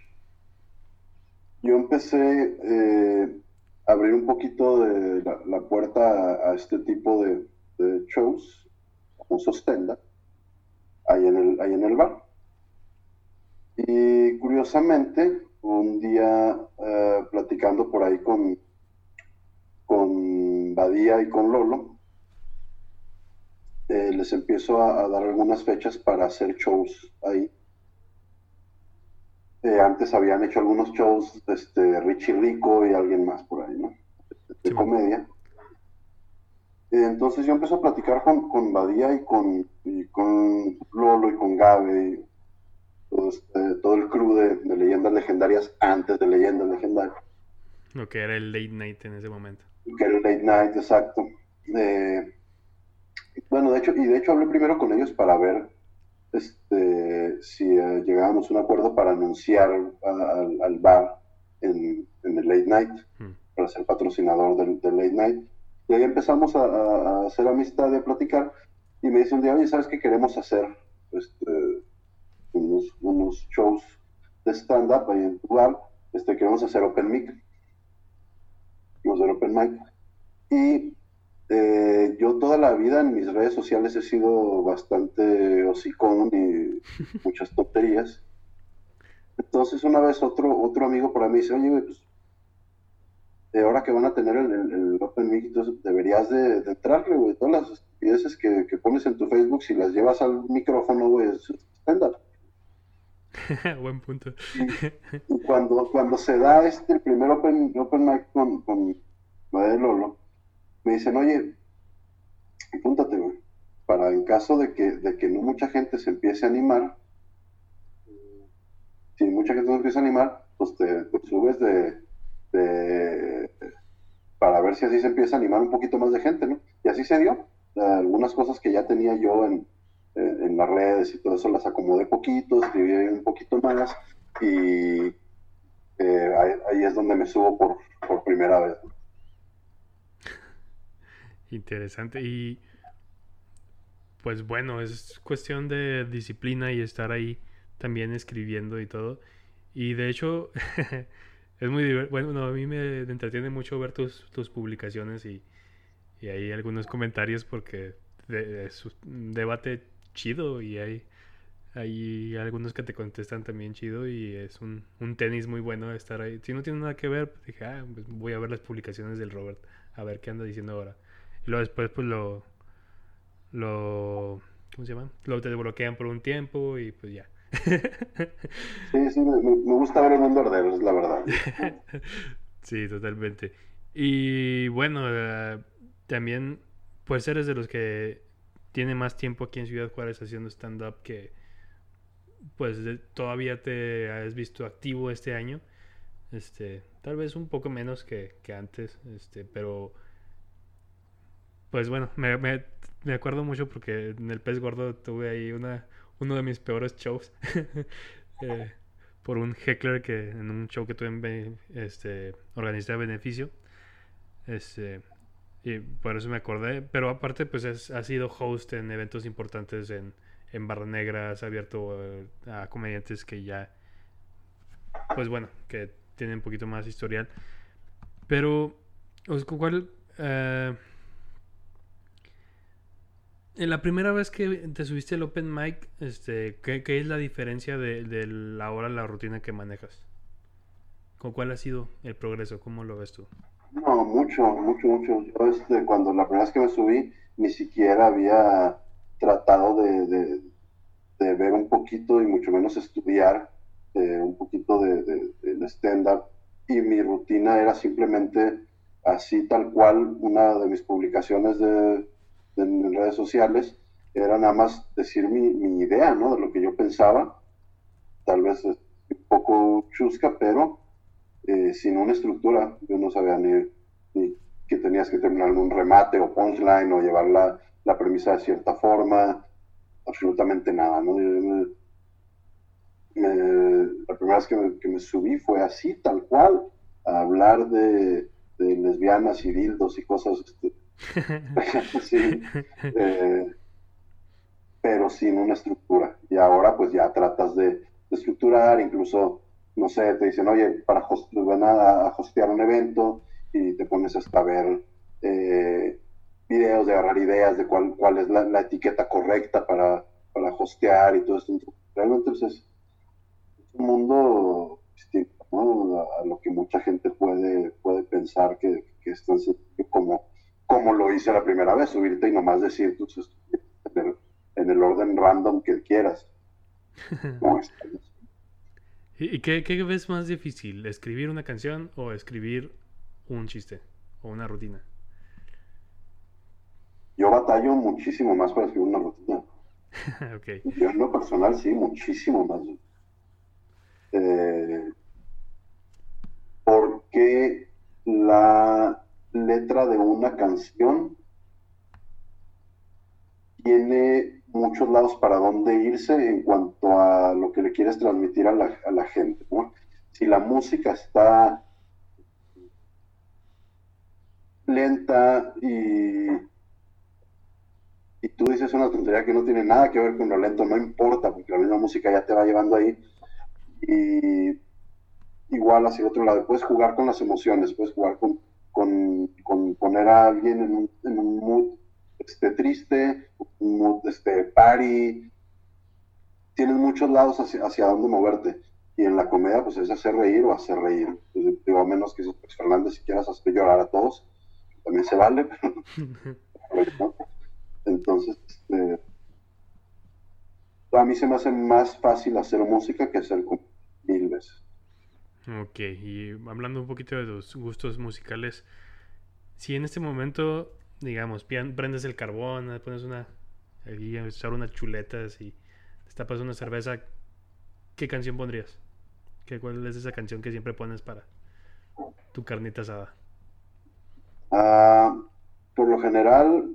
Yo empecé eh, abrir un poquito de la, puerta a, este tipo de, shows, como sostenda, ahí en, el, ahí en el bar. Y curiosamente, un día eh, platicando por ahí con, con Badía y con Lolo, eh, les empiezo a, dar algunas fechas para hacer shows ahí. Eh, antes habían hecho algunos shows, este, Richie Rico y alguien más por ahí, ¿no? De comedia. entonces yo empecé a platicar con, con Badía y con, con Lolo y con Gabe todo, este, todo el crew de, leyendas legendarias antes de leyendas legendarias. Lo que era el late night en ese momento. que era el late night, exacto. Eh, bueno, de hecho, y de hecho hablé primero con ellos para ver este, si eh, llegábamos a un acuerdo para anunciar al bar en, el late night, hmm. para ser patrocinador del, late night. Y ahí empezamos a, hacer amistad y a platicar. Y me dice un día, oye, ¿sabes qué queremos hacer? Este, unos, shows de stand-up ahí en. Este, queremos hacer open mic. Queremos hacer open mic. Y eh, yo toda la vida en mis redes sociales he sido bastante hocicón y muchas tonterías. Entonces una vez otro, otro amigo por ahí me dice, oye, pues, de ahora que van a tener el, Open Mic, entonces deberías de, de entrarle, güey. Todas las estupideces que, que, pones en tu Facebook, si las llevas al micrófono, güey, es stand-up. Buen punto. y, cuando, cuando se da este, primer Open, open Mic con, con Lolo, me dicen, oye, apúntate, güey, para en caso de que, de que no mucha gente se empiece a animar, si mucha gente no empieza a animar, pues te, subes de, para ver si así se empieza a animar un poquito más de gente, ¿no? Y así se dio. Algunas cosas que ya tenía yo en las redes y todo eso las acomodé poquito, escribí un poquito más y eh, ahí, es donde me subo por, por primera vez. Interesante. Y pues bueno, es cuestión de disciplina y estar ahí también escribiendo y todo. Y de hecho, es muy. Bueno, a mí me entretiene mucho ver tus, tus publicaciones y, y hay algunos comentarios porque es un debate chido y hay, hay algunos que te contestan también chido y es un, un tenis muy bueno estar ahí. Si no tiene nada que ver, pues dije, ah, pues voy a ver las publicaciones del Robert, a ver qué anda diciendo ahora. Y luego después pues lo, lo, ¿cómo se llama? Lo te desbloquean por un tiempo y pues ya. Sí, sí, me, gusta ver el mundo arder, es la verdad. sí, totalmente. Y bueno, eh, también pues eres de los que tiene más tiempo aquí en Ciudad Juárez haciendo stand-up que pues todavía te has visto activo este año. Este, tal vez un poco menos que, que antes, este, pero pues bueno, me, me, acuerdo mucho porque en el pez gordo tuve ahí una, uno de mis peores shows eh, por un heckler que en un show que tuve en este, organizé a beneficio. Este, y por eso me acordé. Pero aparte, pues es, ha sido host en eventos importantes en, en Barra Negra. ha abierto eh, a comediantes que ya, pues bueno, que tienen un poquito más historial. Pero, ¿cuál? Uh, en la primera vez que te subiste al Open Mic, este, ¿qué, qué es la diferencia de, de, la hora, la rutina que manejas? ¿Con cuál ha sido el progreso? ¿Cómo lo ves tú? No, mucho, mucho, mucho. Yo este, cuando la primera vez que me subí, ni siquiera había tratado de, de, de ver un poquito y mucho menos estudiar eh, un poquito de, de stand-up. Y mi rutina era simplemente así tal cual una de mis publicaciones de en redes sociales era nada más decir mi, mi, idea, ¿no? De lo que yo pensaba, tal vez un poco chusca, pero eh, sin una estructura. Yo no sabía ni, que tenías que terminar un remate o punchline o llevar la, premisa de cierta forma, absolutamente nada, ¿no? me, la primera vez que me, me, subí fue así, tal cual, a hablar de, de lesbianas y dildos y cosas este, sí, eh, pero sin una estructura. Y ahora pues ya tratas de, estructurar, incluso, no sé, te dicen, oye, para host van a, hostear un evento y te pones hasta a ver eh, videos, de agarrar ideas de cuál, cuál es la, etiqueta correcta para, para hostear y todo esto. Realmente pues, es un mundo distinto a, lo que mucha gente puede, puede pensar que, que es tan como como lo hice la primera vez, subirte y nomás decir tus en el, orden random que quieras. ¿Y qué, qué, ves más difícil? ¿Escribir una canción o escribir un chiste o una rutina? Yo batallo muchísimo más para escribir una rutina. okay. Yo en lo personal sí, muchísimo más. Eh, porque la letra de una canción tiene muchos lados para dónde irse en cuanto a lo que le quieres transmitir a la, gente. Si la música está lenta y, y tú dices una tontería que no tiene nada que ver con lo lento, no importa, porque la misma música ya te va llevando ahí. Y igual hacia otro lado, puedes jugar con las emociones, puedes jugar con con, poner a alguien en un, en un mood este, triste, un mood este, party. Tienes muchos lados hacia, hacia dónde moverte. Y en la comedia, pues es hacer reír o hacer reír. digo, a menos que pues, Fernández, si quieras hacer llorar a todos, también se vale. Entonces, este, a mí se me hace más fácil hacer música que hacer mil veces. Ok, y hablando un poquito de tus gustos musicales, si en este momento, digamos, prendes el carbón, pones una, ahí, echar unas chuletas y destapas una cerveza, ¿qué canción pondrías? ¿Qué, ¿Cuál es esa canción que siempre pones para tu carnita asada? Ah, por lo general,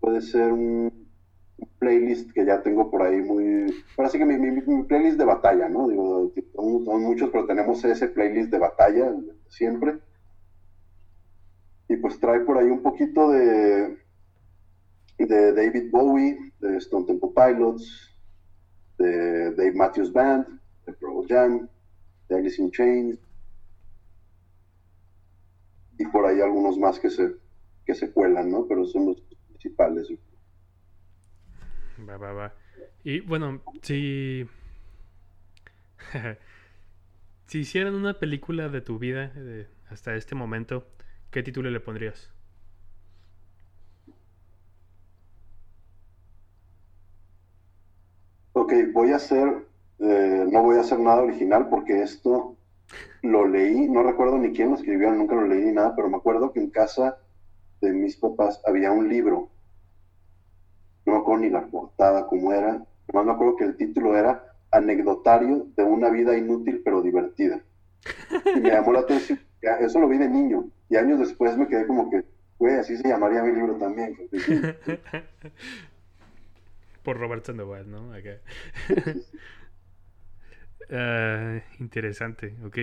puede ser un playlist que ya tengo por ahí muy... Ahora sí que mi, mi, playlist de batalla, ¿no? Digo, son muchos, pero tenemos ese playlist de batalla siempre. Y pues trae por ahí un poquito de, de David Bowie, de Stone Temple Pilots, de Dave Matthews Band, de Pro Jam, de Alice in Chains. Y por ahí algunos más que se, que se cuelan, ¿no? Pero son los principales. Va, va, va. Y bueno, si. si hicieran una película de tu vida hasta este momento, ¿qué título le pondrías? Ok, voy a hacer. Eh, no voy a hacer nada original porque esto lo leí, no recuerdo ni quién lo escribió, nunca lo leí ni nada, pero me acuerdo que en casa de mis papás había un libro no me acuerdo ni la portada cómo era, nomás me acuerdo que el título era Anecdotario de una vida inútil pero divertida. Y me llamó la atención, eso lo vi de niño, y años después me quedé como que, güey, así se llamaría mi libro también. Por Robert Sandoval, ¿no? Ah, interesante, ok.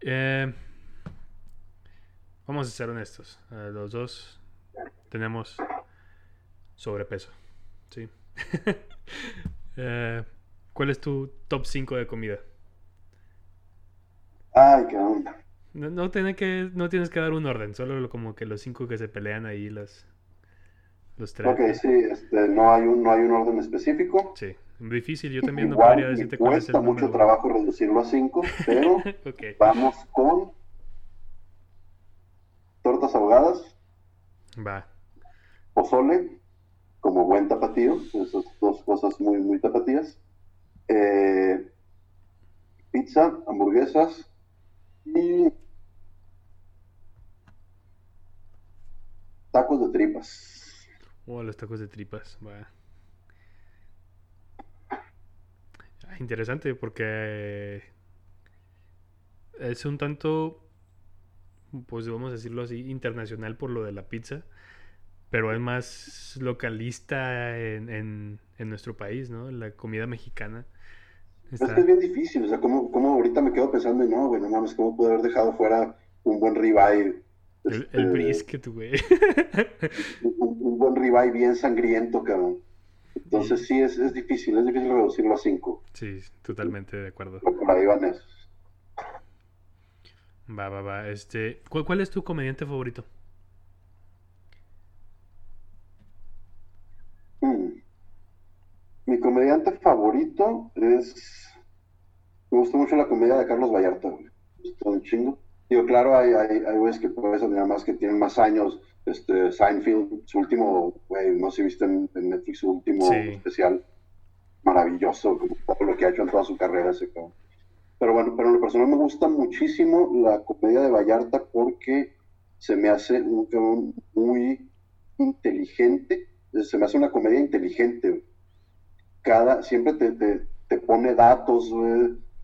Eh, vamos a ser honestos. Uh, los dos tenemos sobrepeso. Sí. Eh, ¿Cuál es tu top 5 de comida? Ay, qué onda. No, tiene que, no tienes que dar un orden, solo como que los cinco que se pelean ahí, los, los tres. Ok, sí, este, no, hay un, no hay un orden específico. Sí, difícil, yo también no podría decirte cuál es el número. mucho trabajo reducirlo a cinco, pero vamos con tortas ahogadas. Va. Pozole como buen tapatío, esas dos cosas muy, muy tapatías. Eh, pizza, hamburguesas y tacos de tripas. Oh, los tacos de tripas, va. Ah, interesante porque es un tanto, pues vamos a decirlo así, internacional por lo de la pizza pero es más localista en, en, nuestro país, ¿no? La comida mexicana. Es que es bien difícil, o sea, como, como ahorita me quedo pensando, no, güey, no mames, ¿cómo pude haber dejado fuera un buen ribeye? El, el brisket, güey. un, buen ribeye bien sangriento, cabrón. Entonces sí, es, es, difícil, es difícil reducirlo a cinco. Sí, totalmente de acuerdo. por ahí van esos. Va, va, va. Este, ¿cuál, ¿Cuál es tu comediante favorito? Mi comediante favorito es. Me gusta mucho la comedia de Carlos Vallarta, güey. Está un chingo. Digo, claro, hay, hay, hay güeyes que puedes admirar más que tienen más años. Este, Seinfeld, su último, güey, no sé si viste en, Netflix su último especial. Maravilloso, todo lo que ha hecho en toda su carrera ese cabrón. Pero bueno, pero en lo personal me gusta muchísimo la comedia de Vallarta porque se me hace un cabrón muy inteligente. Se me hace una comedia inteligente cada, siempre te, te, pone datos,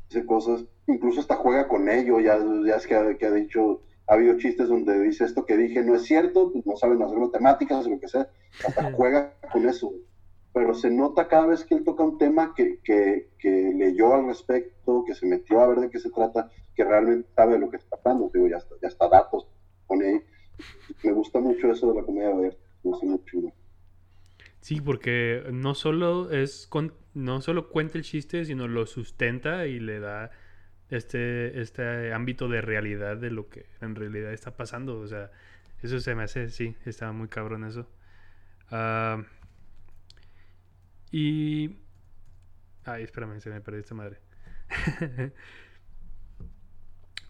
dice cosas, incluso hasta juega con ello, ya, ya es que ha, que ha dicho, ha habido chistes donde dice esto que dije no es cierto, pues, no saben hacer matemáticas o lo que sea, hasta juega con eso. Pero se nota cada vez que él toca un tema que, que, que, leyó al respecto, que se metió a ver de qué se trata, que realmente sabe de lo que está hablando, digo, ya está, ya está datos, pone ahí. Me gusta mucho eso de la comedia de ver, me gusta mucho. Sí, porque no solo es no solo cuenta el chiste, sino lo sustenta y le da este, este ámbito de realidad de lo que en realidad está pasando. O sea, eso se me hace, sí, estaba muy cabrón eso. Ah, y. Ay, espérame, se me perdió esta madre.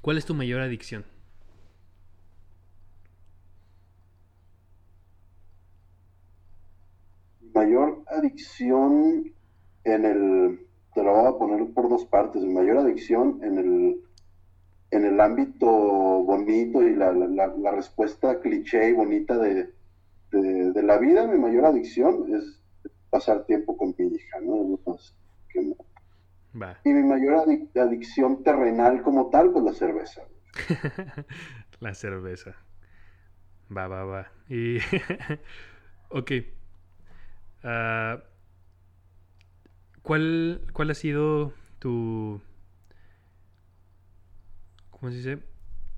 ¿Cuál es tu mayor adicción? mayor adicción en el, te lo voy a poner por dos partes, mi mayor adicción en el, en el ámbito bonito y la, la, respuesta cliché y bonita de, de, la vida, mi mayor adicción es pasar tiempo con mi hija, ¿no? Y mi mayor adicción terrenal como tal, pues la cerveza. la cerveza. Va, va, va. Y, ok. Uh, ¿cuál, ¿Cuál ha sido tu... ¿Cómo se dice?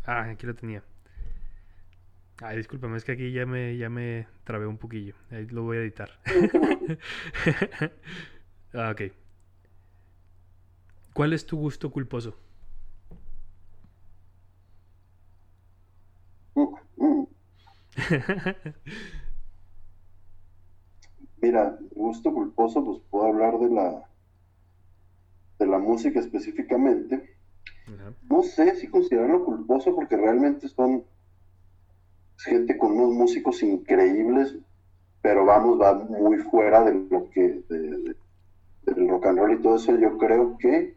Ah, aquí lo tenía. Ay, discúlpame, es que aquí ya me, ya me trabé un poquillo. Ahí lo voy a editar. ah, ok. ¿Cuál es tu gusto culposo? Mira, gusto culposo, pues puedo hablar de la de la música específicamente. No sé si considerarlo culposo porque realmente son gente con unos músicos increíbles, pero vamos, va muy fuera de lo que de, del rock and roll y todo eso. Yo creo que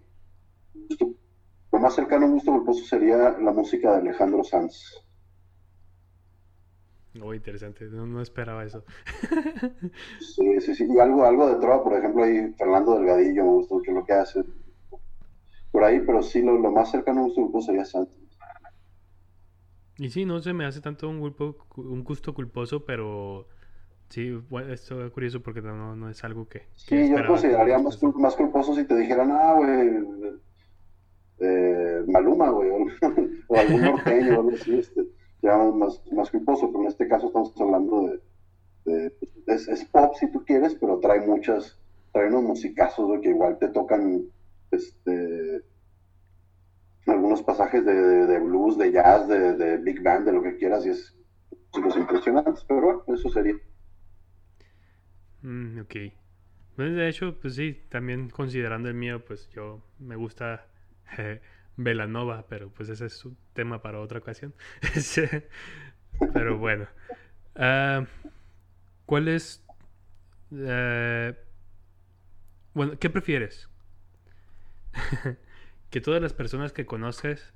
lo más cercano a un gusto culposo sería la música de Alejandro Sanz. Oh, interesante, no, esperaba eso. sí, sí, sí, y algo, algo de trova, por ejemplo, ahí Fernando Delgadillo, me gustó mucho lo que hace por ahí, pero sí, lo, más cercano a un culposo sería Sanz. Y sí, no se me hace tanto un, un gusto culposo, pero sí, esto es curioso porque no, no es algo que... Sí, yo consideraría más, más culposo si te dijeran, ah, güey, eh, Maluma, güey, o, algún norteño, o algo así, este ya más, más culposo, pero en este caso estamos hablando de, es, pop si tú quieres, pero trae muchas, trae unos musicazos que igual te tocan este algunos pasajes de, blues, de jazz, de, big band, de lo que quieras, y es los impresionantes, pero bueno, eso sería. Mm, ok. Pues de hecho, pues sí, también considerando el mío, pues yo me gusta Velanova, pero pues ese es un tema para otra ocasión. pero bueno. Ah, ¿Cuál es... Eh, bueno, ¿qué prefieres? ¿Que todas las personas que conoces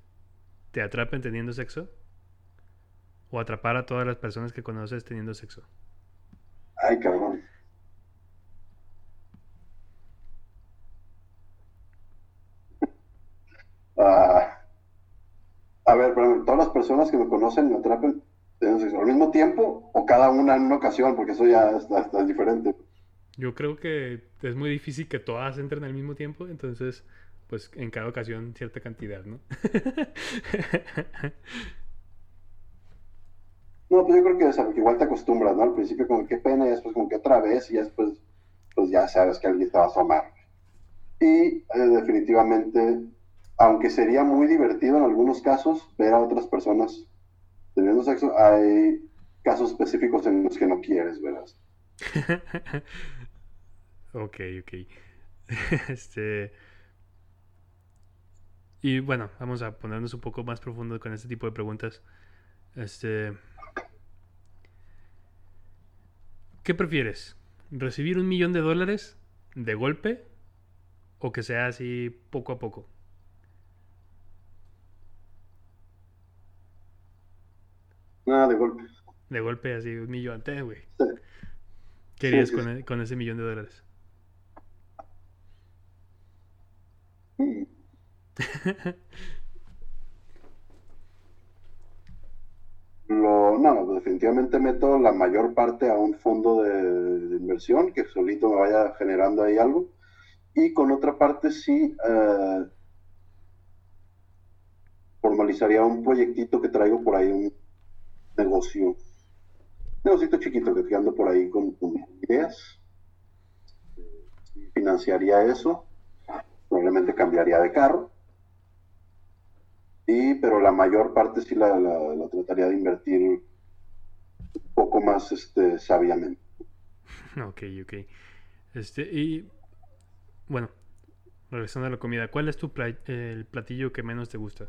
te atrapen teniendo sexo? ¿O atrapar a todas las personas que conoces teniendo sexo? Ay, cabrón. A ver, todas las personas que me conocen me atrapen al mismo tiempo o cada una en una ocasión, porque eso ya está, diferente. Yo creo que es muy difícil que todas entren al mismo tiempo, entonces, pues en cada ocasión cierta cantidad, ¿no? no, pues yo creo que, igual te acostumbras, ¿no? Al principio como qué pena y después como que otra vez y después pues ya sabes que alguien te va a asomar. Y eh, definitivamente aunque sería muy divertido en algunos casos ver a otras personas teniendo sexo, hay casos específicos en los que no quieres, verás. ok, ok. este. Y bueno, vamos a ponernos un poco más profundo con este tipo de preguntas. Este. ¿Qué prefieres? ¿Recibir un millón de dólares de golpe o que sea así poco a poco? Nada, de golpe. De golpe, así, un millón, te, güey. ¿Qué harías con, e, con, ese millón de dólares? Lo, no, definitivamente meto la mayor parte a un fondo de, inversión que solito me vaya generando ahí algo. Y con otra parte sí eh, formalizaría un proyectito que traigo por ahí, un, negocio, negocio chiquito que ando por ahí con, ideas. Financiaría eso, probablemente cambiaría de carro. Y, pero la mayor parte sí la, trataría de invertir un poco más este, sabiamente. Ok, ok. Este, y bueno, regresando a la comida, ¿cuál es tu el platillo que menos te gusta?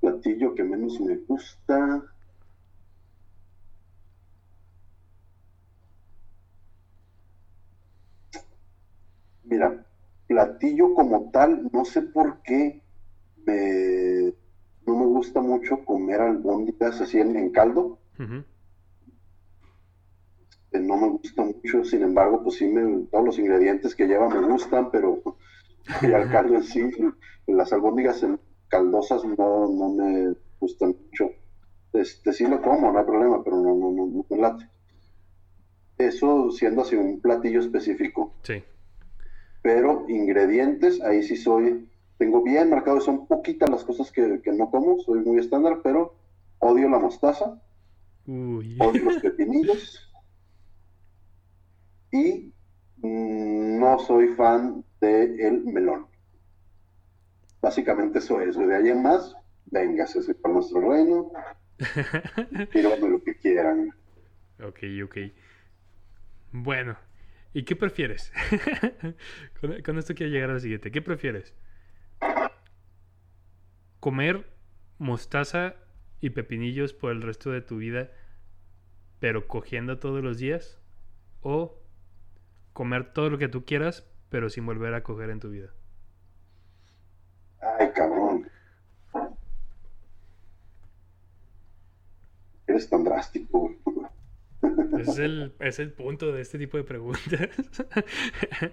platillo que menos me gusta. Mira, platillo como tal, no sé por qué me, no me gusta mucho comer albóndigas así en, caldo. Este, no me gusta mucho, sin embargo, pues sí, me, todos los ingredientes que lleva me gustan, pero el caldo en sí, las albóndigas en, caldosas no, no me gustan mucho. Este, sí lo como, no hay problema, pero no, no, no, me late. Eso siendo así un platillo específico. Sí. Pero ingredientes, ahí sí soy, tengo bien marcado, son poquitas las cosas que, no como, soy muy estándar, pero odio la mostaza, odio los pepinillos y no soy fan del el melón. Básicamente eso es. De ahí en más, venga, ese para nuestro reino. Sírvame lo que quieran. Ok, ok. Bueno, ¿y qué prefieres? con, esto quiero llegar al siguiente. ¿Qué prefieres? ¿Comer mostaza y pepinillos por el resto de tu vida, pero cogiendo todos los días? ¿O comer todo lo que tú quieras, pero sin volver a coger en tu vida? Ay, cabrón. Eres tan drástico. Es el, es el punto de este tipo de preguntas.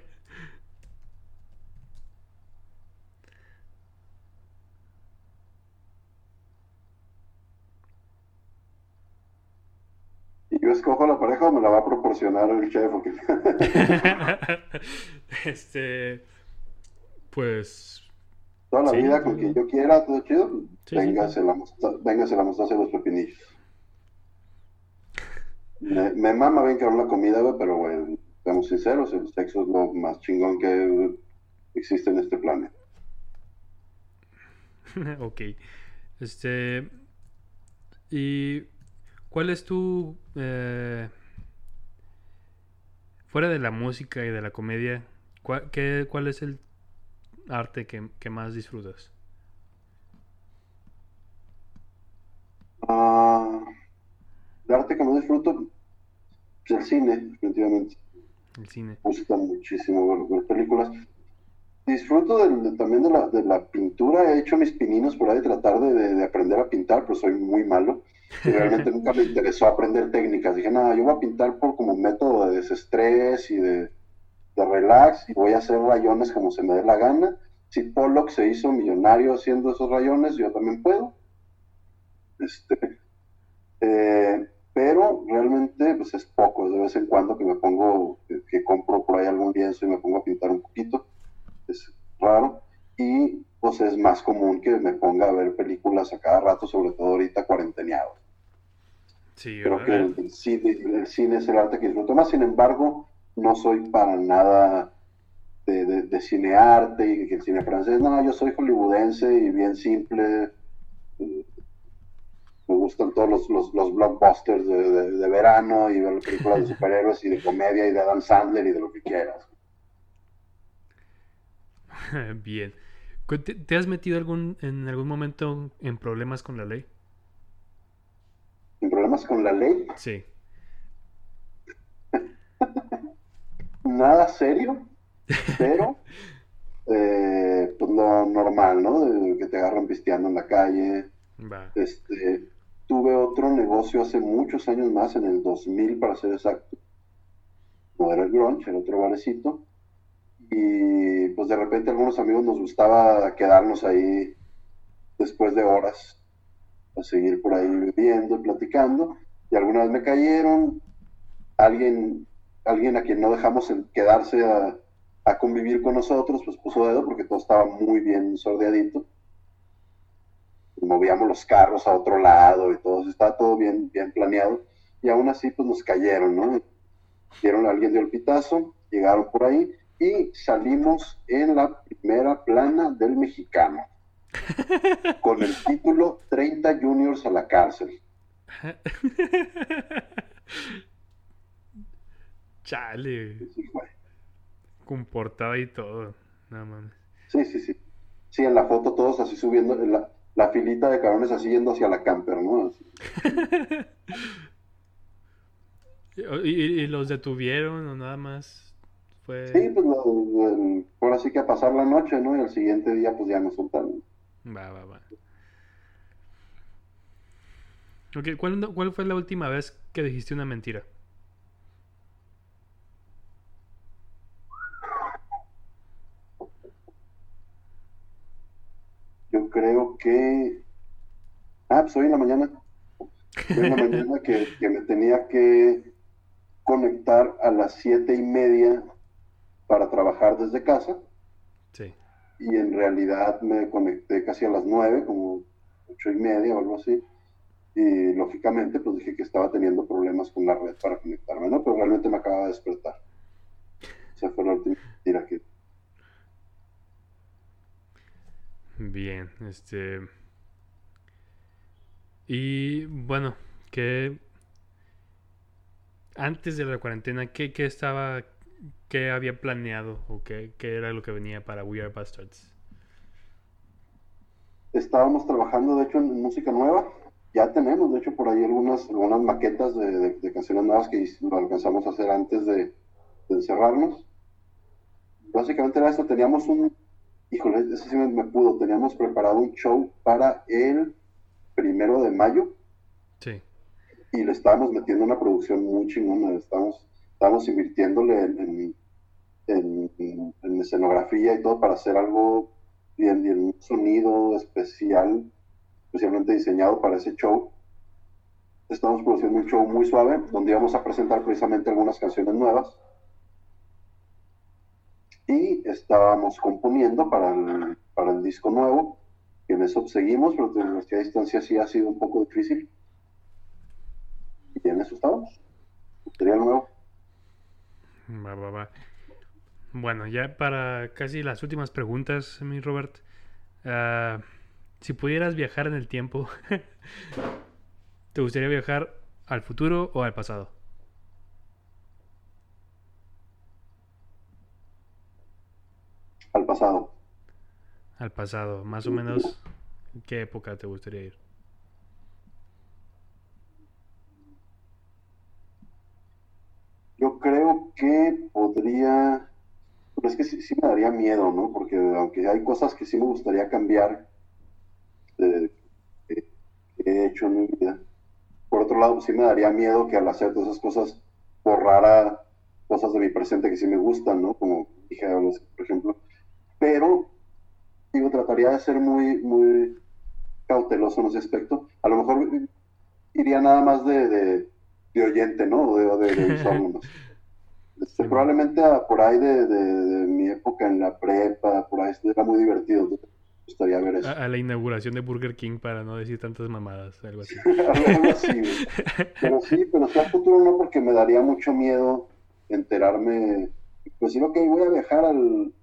¿Y yo escojo la pareja o me la va a proporcionar el chef? este. Pues. Toda la vida con quien yo quiera, todo chido. Sí, véngase, La mostaza, véngase la mostaza y los pepinillos. Me, mama bien que la comida, pero, güey, seamos sinceros, el sexo es lo más chingón que existe en este planeta. ok. Este. ¿Y cuál es tu. Eh, fuera de la música y de la comedia, ¿cuál, qué, cuál es el arte que, que más disfrutas? Uh, el arte que más disfruto, pues el cine, definitivamente. El cine. Me gusta muchísimo ver, películas. Disfruto también de la, de la, pintura. He hecho mis pininos por ahí de tratar de, de, aprender a pintar, pero soy muy malo. Y realmente nunca me interesó aprender técnicas. Dije, nada, yo voy a pintar por como método de desestrés y de, de relax y voy a hacer rayones como se me dé la gana. Si Pollock se hizo millonario haciendo esos rayones, yo también puedo. Este, eh, pero realmente pues es poco, de vez en cuando que me pongo, que, compro por ahí algún lienzo y me pongo a pintar un poquito, es raro, y pues es más común que me ponga a ver películas a cada rato, sobre todo ahorita cuarenteneado. Sí, Creo que el, cine, el, cine, es el arte que disfruto más, sin embargo, no soy para nada de, de, de cinearte y que el cine francés, no, yo soy hollywoodense y bien simple, gustan todos los, los, los blockbusters de, de, verano y ver películas de superhéroes y de comedia y de Adam Sandler y de lo que quieras. Bien. ¿Te, has metido algún, en algún momento en problemas con la ley? ¿En problemas con la ley? Sí. Nada serio, pero eh, pues lo normal, ¿no? que te agarran pisteando en la calle. Este, tuve otro negocio hace muchos años más, en el 2000 para ser exacto. No era el grunge, era otro barecito. Y pues de repente algunos amigos nos gustaba quedarnos ahí después de horas a seguir por ahí viviendo, platicando. Y alguna me cayeron, alguien, alguien a quien no dejamos quedarse a, a convivir con nosotros, pues puso dedo porque todo estaba muy bien sordeadito movíamos los carros a otro lado y todo, estaba todo bien, bien planeado. Y aún así, pues nos cayeron, ¿no? Dieron a alguien de olpitazo, llegaron por ahí y salimos en la primera plana del mexicano. con el título 30 juniors a la cárcel. Chale. Comportado y todo. No mames. Sí, sí, sí. Sí, en la foto todos así subiendo, en la, la filita de cabrones así yendo hacia la camper, ¿no? ¿Y, los detuvieron o nada más? Fue... Sí, pues por así que a pasar la noche, ¿no? Y al siguiente día pues ya nos soltaron. Va, va, va. Okay, ¿cuál, ¿Cuál fue la última vez que dijiste una mentira? Yo creo que. Ah, pues hoy en la mañana. Hoy en la mañana que, me tenía que conectar a las siete y media para trabajar desde casa. Sí. Y en realidad me conecté casi a las nueve, como ocho y media o algo así. Y lógicamente, pues dije que estaba teniendo problemas con la red para conectarme, ¿no? Pero realmente me acaba de despertar. Esa fue la última mentira que, Bien, este. Y bueno, que antes de la cuarentena, ¿qué, qué estaba, qué había planeado o qué, qué, era lo que venía para We Are Bastards? Estábamos trabajando, de hecho, en música nueva. Ya tenemos, de hecho, por ahí algunas, algunas maquetas de, canciones nuevas que lo alcanzamos a hacer antes de, de encerrarnos. Básicamente era eso, teníamos un, híjole, ese sí me, pudo, teníamos preparado un show para el primero de mayo. Sí. Y le estábamos metiendo una producción muy chingona, estábamos, estábamos invirtiéndole en, en, en, escenografía y todo para hacer algo bien, bien, un sonido especial, especialmente diseñado para ese show. Estamos produciendo un show muy suave, donde íbamos a presentar precisamente algunas canciones nuevas y estábamos componiendo para el, para el disco nuevo, que en eso seguimos, pero nuestra distancia sí ha sido un poco difícil. Y en eso estábamos. Material nuevo. Va, va, va. Bueno, ya para casi las últimas preguntas, mi Robert. Uh, si pudieras viajar en el tiempo, ¿te gustaría viajar al futuro o al pasado? Al pasado. Al pasado, más o menos, ¿en qué época te gustaría ir? Yo creo que podría, pero es que sí, me daría miedo, ¿no? Porque aunque hay cosas que sí me gustaría cambiar, eh, que he hecho en mi vida, por otro lado sí me daría miedo que al hacer todas esas cosas borrara cosas de mi presente que sí me gustan, ¿no? Como dije, por ejemplo, pero digo, trataría de ser muy, muy cauteloso en ese aspecto. A lo mejor iría nada más de, de, oyente, ¿no? De, de, de este, Probablemente por ahí de, mi época en la prepa, por ahí era muy divertido. Me gustaría ver eso. A, la inauguración de Burger King para no decir tantas mamadas, algo así. algo así, Pero sí, pero si al futuro no, porque me daría mucho miedo enterarme. Pues sí, ok, voy a viajar al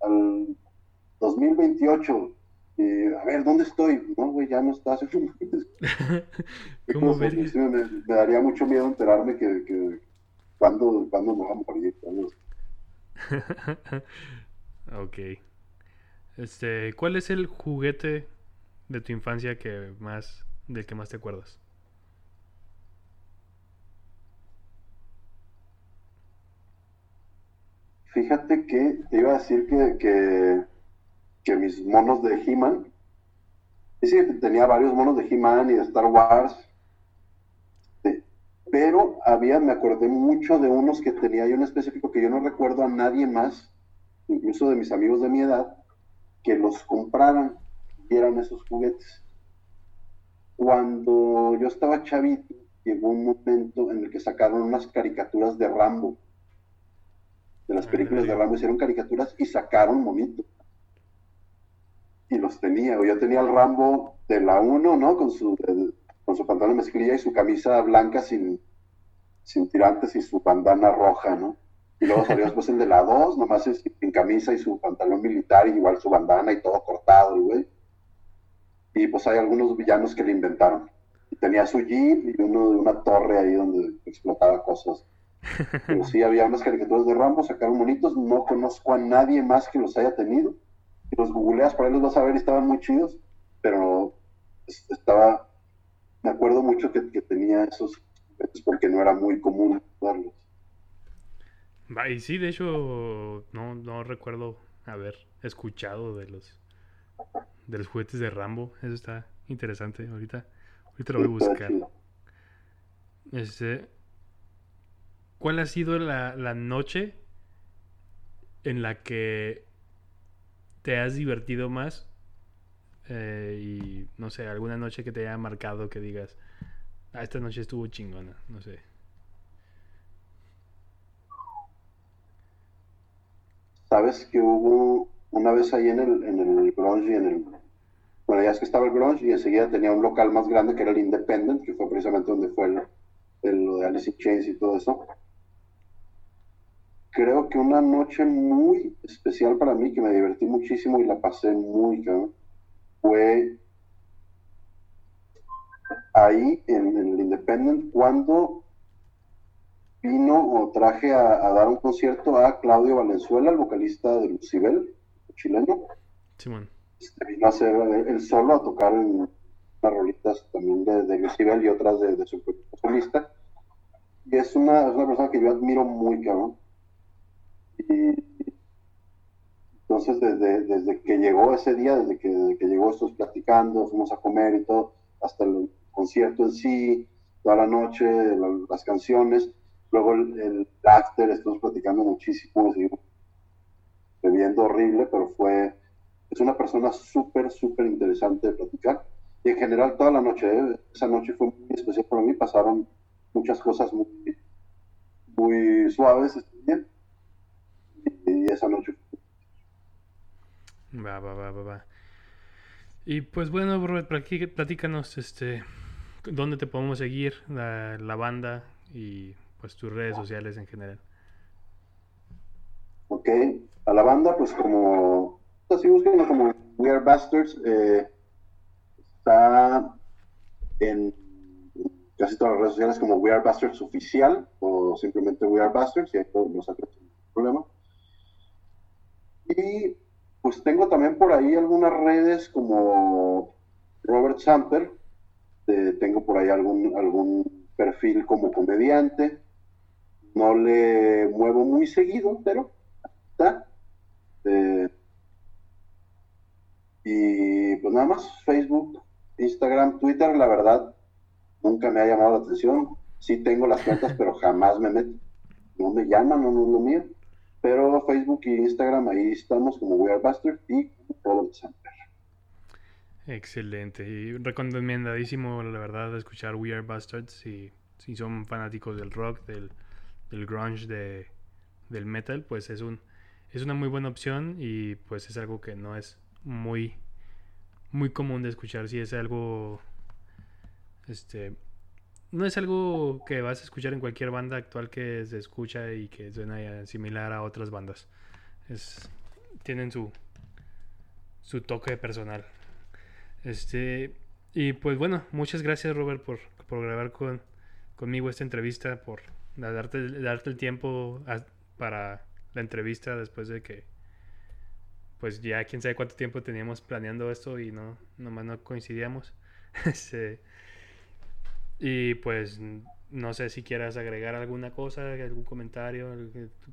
al 2028. Y, a ver, ¿dónde estoy? No, güey, ya no estás. ¿Cómo me, me, daría mucho miedo enterarme que, que cuándo, cuándo me vamos a morir. ok. Este, ¿cuál es el juguete de tu infancia que más, del que más te acuerdas? Fíjate que te iba a decir que, que, mis monos de He-Man, sí, tenía varios monos de He-Man y de Star Wars, pero había, me acordé mucho de unos que tenía yo en específico que yo no recuerdo a nadie más, incluso de mis amigos de mi edad, que los compraran y eran esos juguetes. Cuando yo estaba chavito, llegó un momento en el que sacaron unas caricaturas de Rambo de las películas de Rambo hicieron caricaturas y sacaron monito. Y los tenía, o yo tenía el Rambo de la 1, ¿no? Con su, con su pantalón de mezclilla y su camisa blanca sin, sin tirantes y su bandana roja, ¿no? Y luego salió después el de la 2, nomás sin camisa y su pantalón militar, y igual su bandana y todo cortado, güey. Y pues hay algunos villanos que le inventaron. Y tenía su jeep y uno de una torre ahí donde explotaba cosas. Pero sí, había unas caricaturas de Rambo, sacaron monitos, no conozco a nadie más que los haya tenido. Y los googleas, por ahí los vas a ver y estaban muy chidos, pero estaba, me acuerdo mucho que, tenía esos porque no era muy común verlos. Y sí, de hecho, no, no recuerdo haber escuchado de los de los juguetes de Rambo. Eso está interesante. Ahorita, ahorita lo voy a buscar. Este, ¿Cuál ha sido la, noche en la que te has divertido más? Eh, y no sé, alguna noche que te haya marcado que digas, ah, esta noche estuvo chingona, no sé. Sabes que hubo una vez ahí en el, en el grunge y en el... Bueno, ya es que estaba el grunge y enseguida tenía un local más grande que era el Independent, que fue precisamente donde fue el, el, lo de Alice in Chains y todo eso creo que una noche muy especial para mí, que me divertí muchísimo y la pasé muy, cabrón, fue ahí en, el Independent cuando vino o traje a, dar un concierto a Claudio Valenzuela, el vocalista de Lucibel, chileno. Simón. Este, vino a hacer el solo, a tocar en unas rolitas también de, de Lucibel y otras de, su solista. Y es una, es una persona que yo admiro muy cabrón. Y entonces, desde, desde que llegó ese día, desde que, desde que llegó, estuvimos platicando, fuimos a comer y todo, hasta el concierto en sí, toda la noche, las canciones, luego el, el after, estuvimos platicando muchísimo, bebiendo horrible, pero fue, es una persona súper, súper interesante de platicar. Y en general toda la noche, ¿eh? esa noche fue muy especial para mí, pasaron muchas cosas muy, muy suaves este esa noche Va, va, va, va, va. Y pues bueno, Robert, platícanos este, dónde te podemos seguir, la, la, banda y pues tus redes sociales en general. Ok, a la banda pues como, así busquen como We Are Bastards, eh, está en casi todas las redes sociales como We Are Bastards Oficial o simplemente We Are Bastards y ahí nos saca problema. Y pues tengo también por ahí algunas redes como Robert Samper, tengo por ahí algún, algún perfil como comediante, no le muevo muy seguido, pero está. Eh, y pues nada más, Facebook, Instagram, Twitter, la verdad, nunca me ha llamado la atención. Sí tengo las cuentas, pero jamás me meto. No me llaman, no, no es lo mío. Pero Facebook y Instagram, ahí estamos como We Are Bastards y Robert Samper. Excelente. Y recomendadísimo, la verdad, escuchar We Are Bastards si, si son fanáticos del rock, del, del grunge, de, del metal, pues es un es una muy buena opción y pues es algo que no es muy muy común de escuchar si es algo este no es algo que vas a escuchar en cualquier banda actual que se escucha y que suena similar a otras bandas. Es, tienen su, su toque personal. Este, y pues bueno, muchas gracias Robert por, por grabar con, conmigo esta entrevista, por darte, darte el tiempo para la entrevista después de que pues ya quién sabe cuánto tiempo teníamos planeando esto y no, nomás no coincidíamos. Este, y pues no sé si quieras agregar alguna cosa, algún comentario,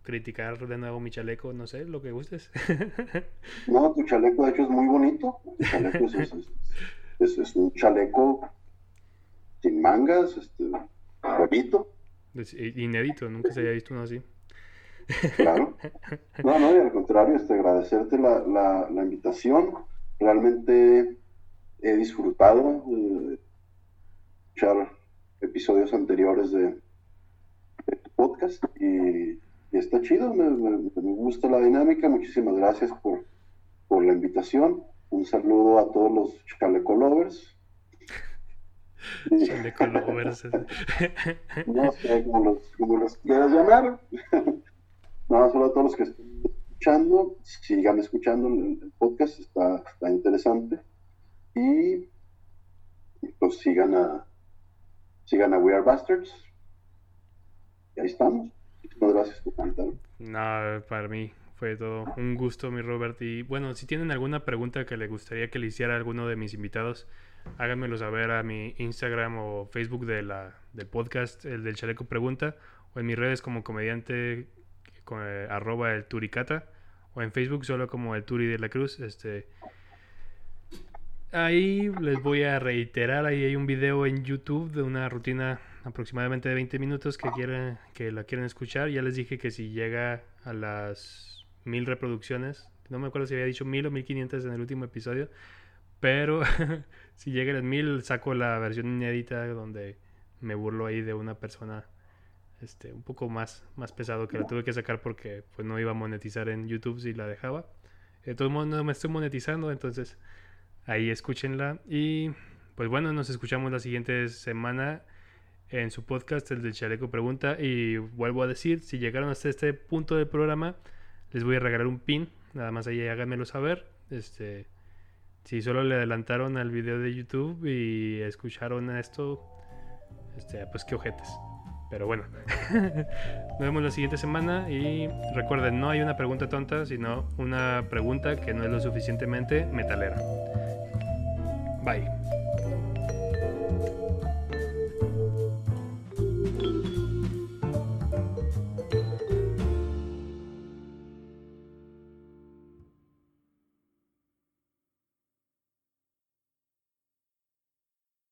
criticar de nuevo mi chaleco, no sé, lo que gustes. No, tu chaleco de hecho es muy bonito. Tu chaleco es, es, un chaleco sin mangas, este, bonito. inédito, nunca se había visto uno así. Claro. No, no, y al contrario, este, agradecerte la, la, la invitación. Realmente he disfrutado. Eh, escuchar episodios anteriores de, tu podcast y, está chido, me, gusta la dinámica, muchísimas gracias por, por la invitación, un saludo a todos los chaleco lovers. Chaleco lovers. no sé cómo los, quieras llamar. Nada, solo a todos los que estén escuchando, sigan escuchando el, podcast, está, está interesante. Y pues sigan a, Sigan a We Are Bastards. Y ahí estamos. Muchas gracias por comentar. No, para mí fue todo un gusto, mi Robert. Y bueno, si tienen alguna pregunta que le gustaría que le hiciera a alguno de mis invitados, háganmelo saber a mi Instagram o Facebook de la, del podcast, el del Chaleco Pregunta, o en mis redes como comediante, eh, arroba el Turicata, o en Facebook solo como el Turi de la Cruz. Este, Ahí les voy a reiterar, ahí hay un video en YouTube de una rutina aproximadamente de 20 minutos que quieren que la quieren escuchar. Ya les dije que si llega a las mil reproducciones, no me acuerdo si había dicho mil o mil quinientas en el último episodio, pero si llega a las mil saco la versión inédita donde me burlo ahí de una persona este un poco más más pesado que la tuve que sacar porque pues no iba a monetizar en YouTube si la dejaba. De todos modos no me estoy monetizando, entonces Ahí escúchenla. Y pues bueno, nos escuchamos la siguiente semana en su podcast, el del Chaleco Pregunta. Y vuelvo a decir, si llegaron hasta este punto del programa, les voy a regalar un pin. Nada más ahí háganmelo saber. Este, si solo le adelantaron al video de YouTube y escucharon esto, este, pues qué ojetes. Pero bueno, nos vemos la siguiente semana y recuerden, no hay una pregunta tonta, sino una pregunta que no es lo suficientemente metalera. Bye.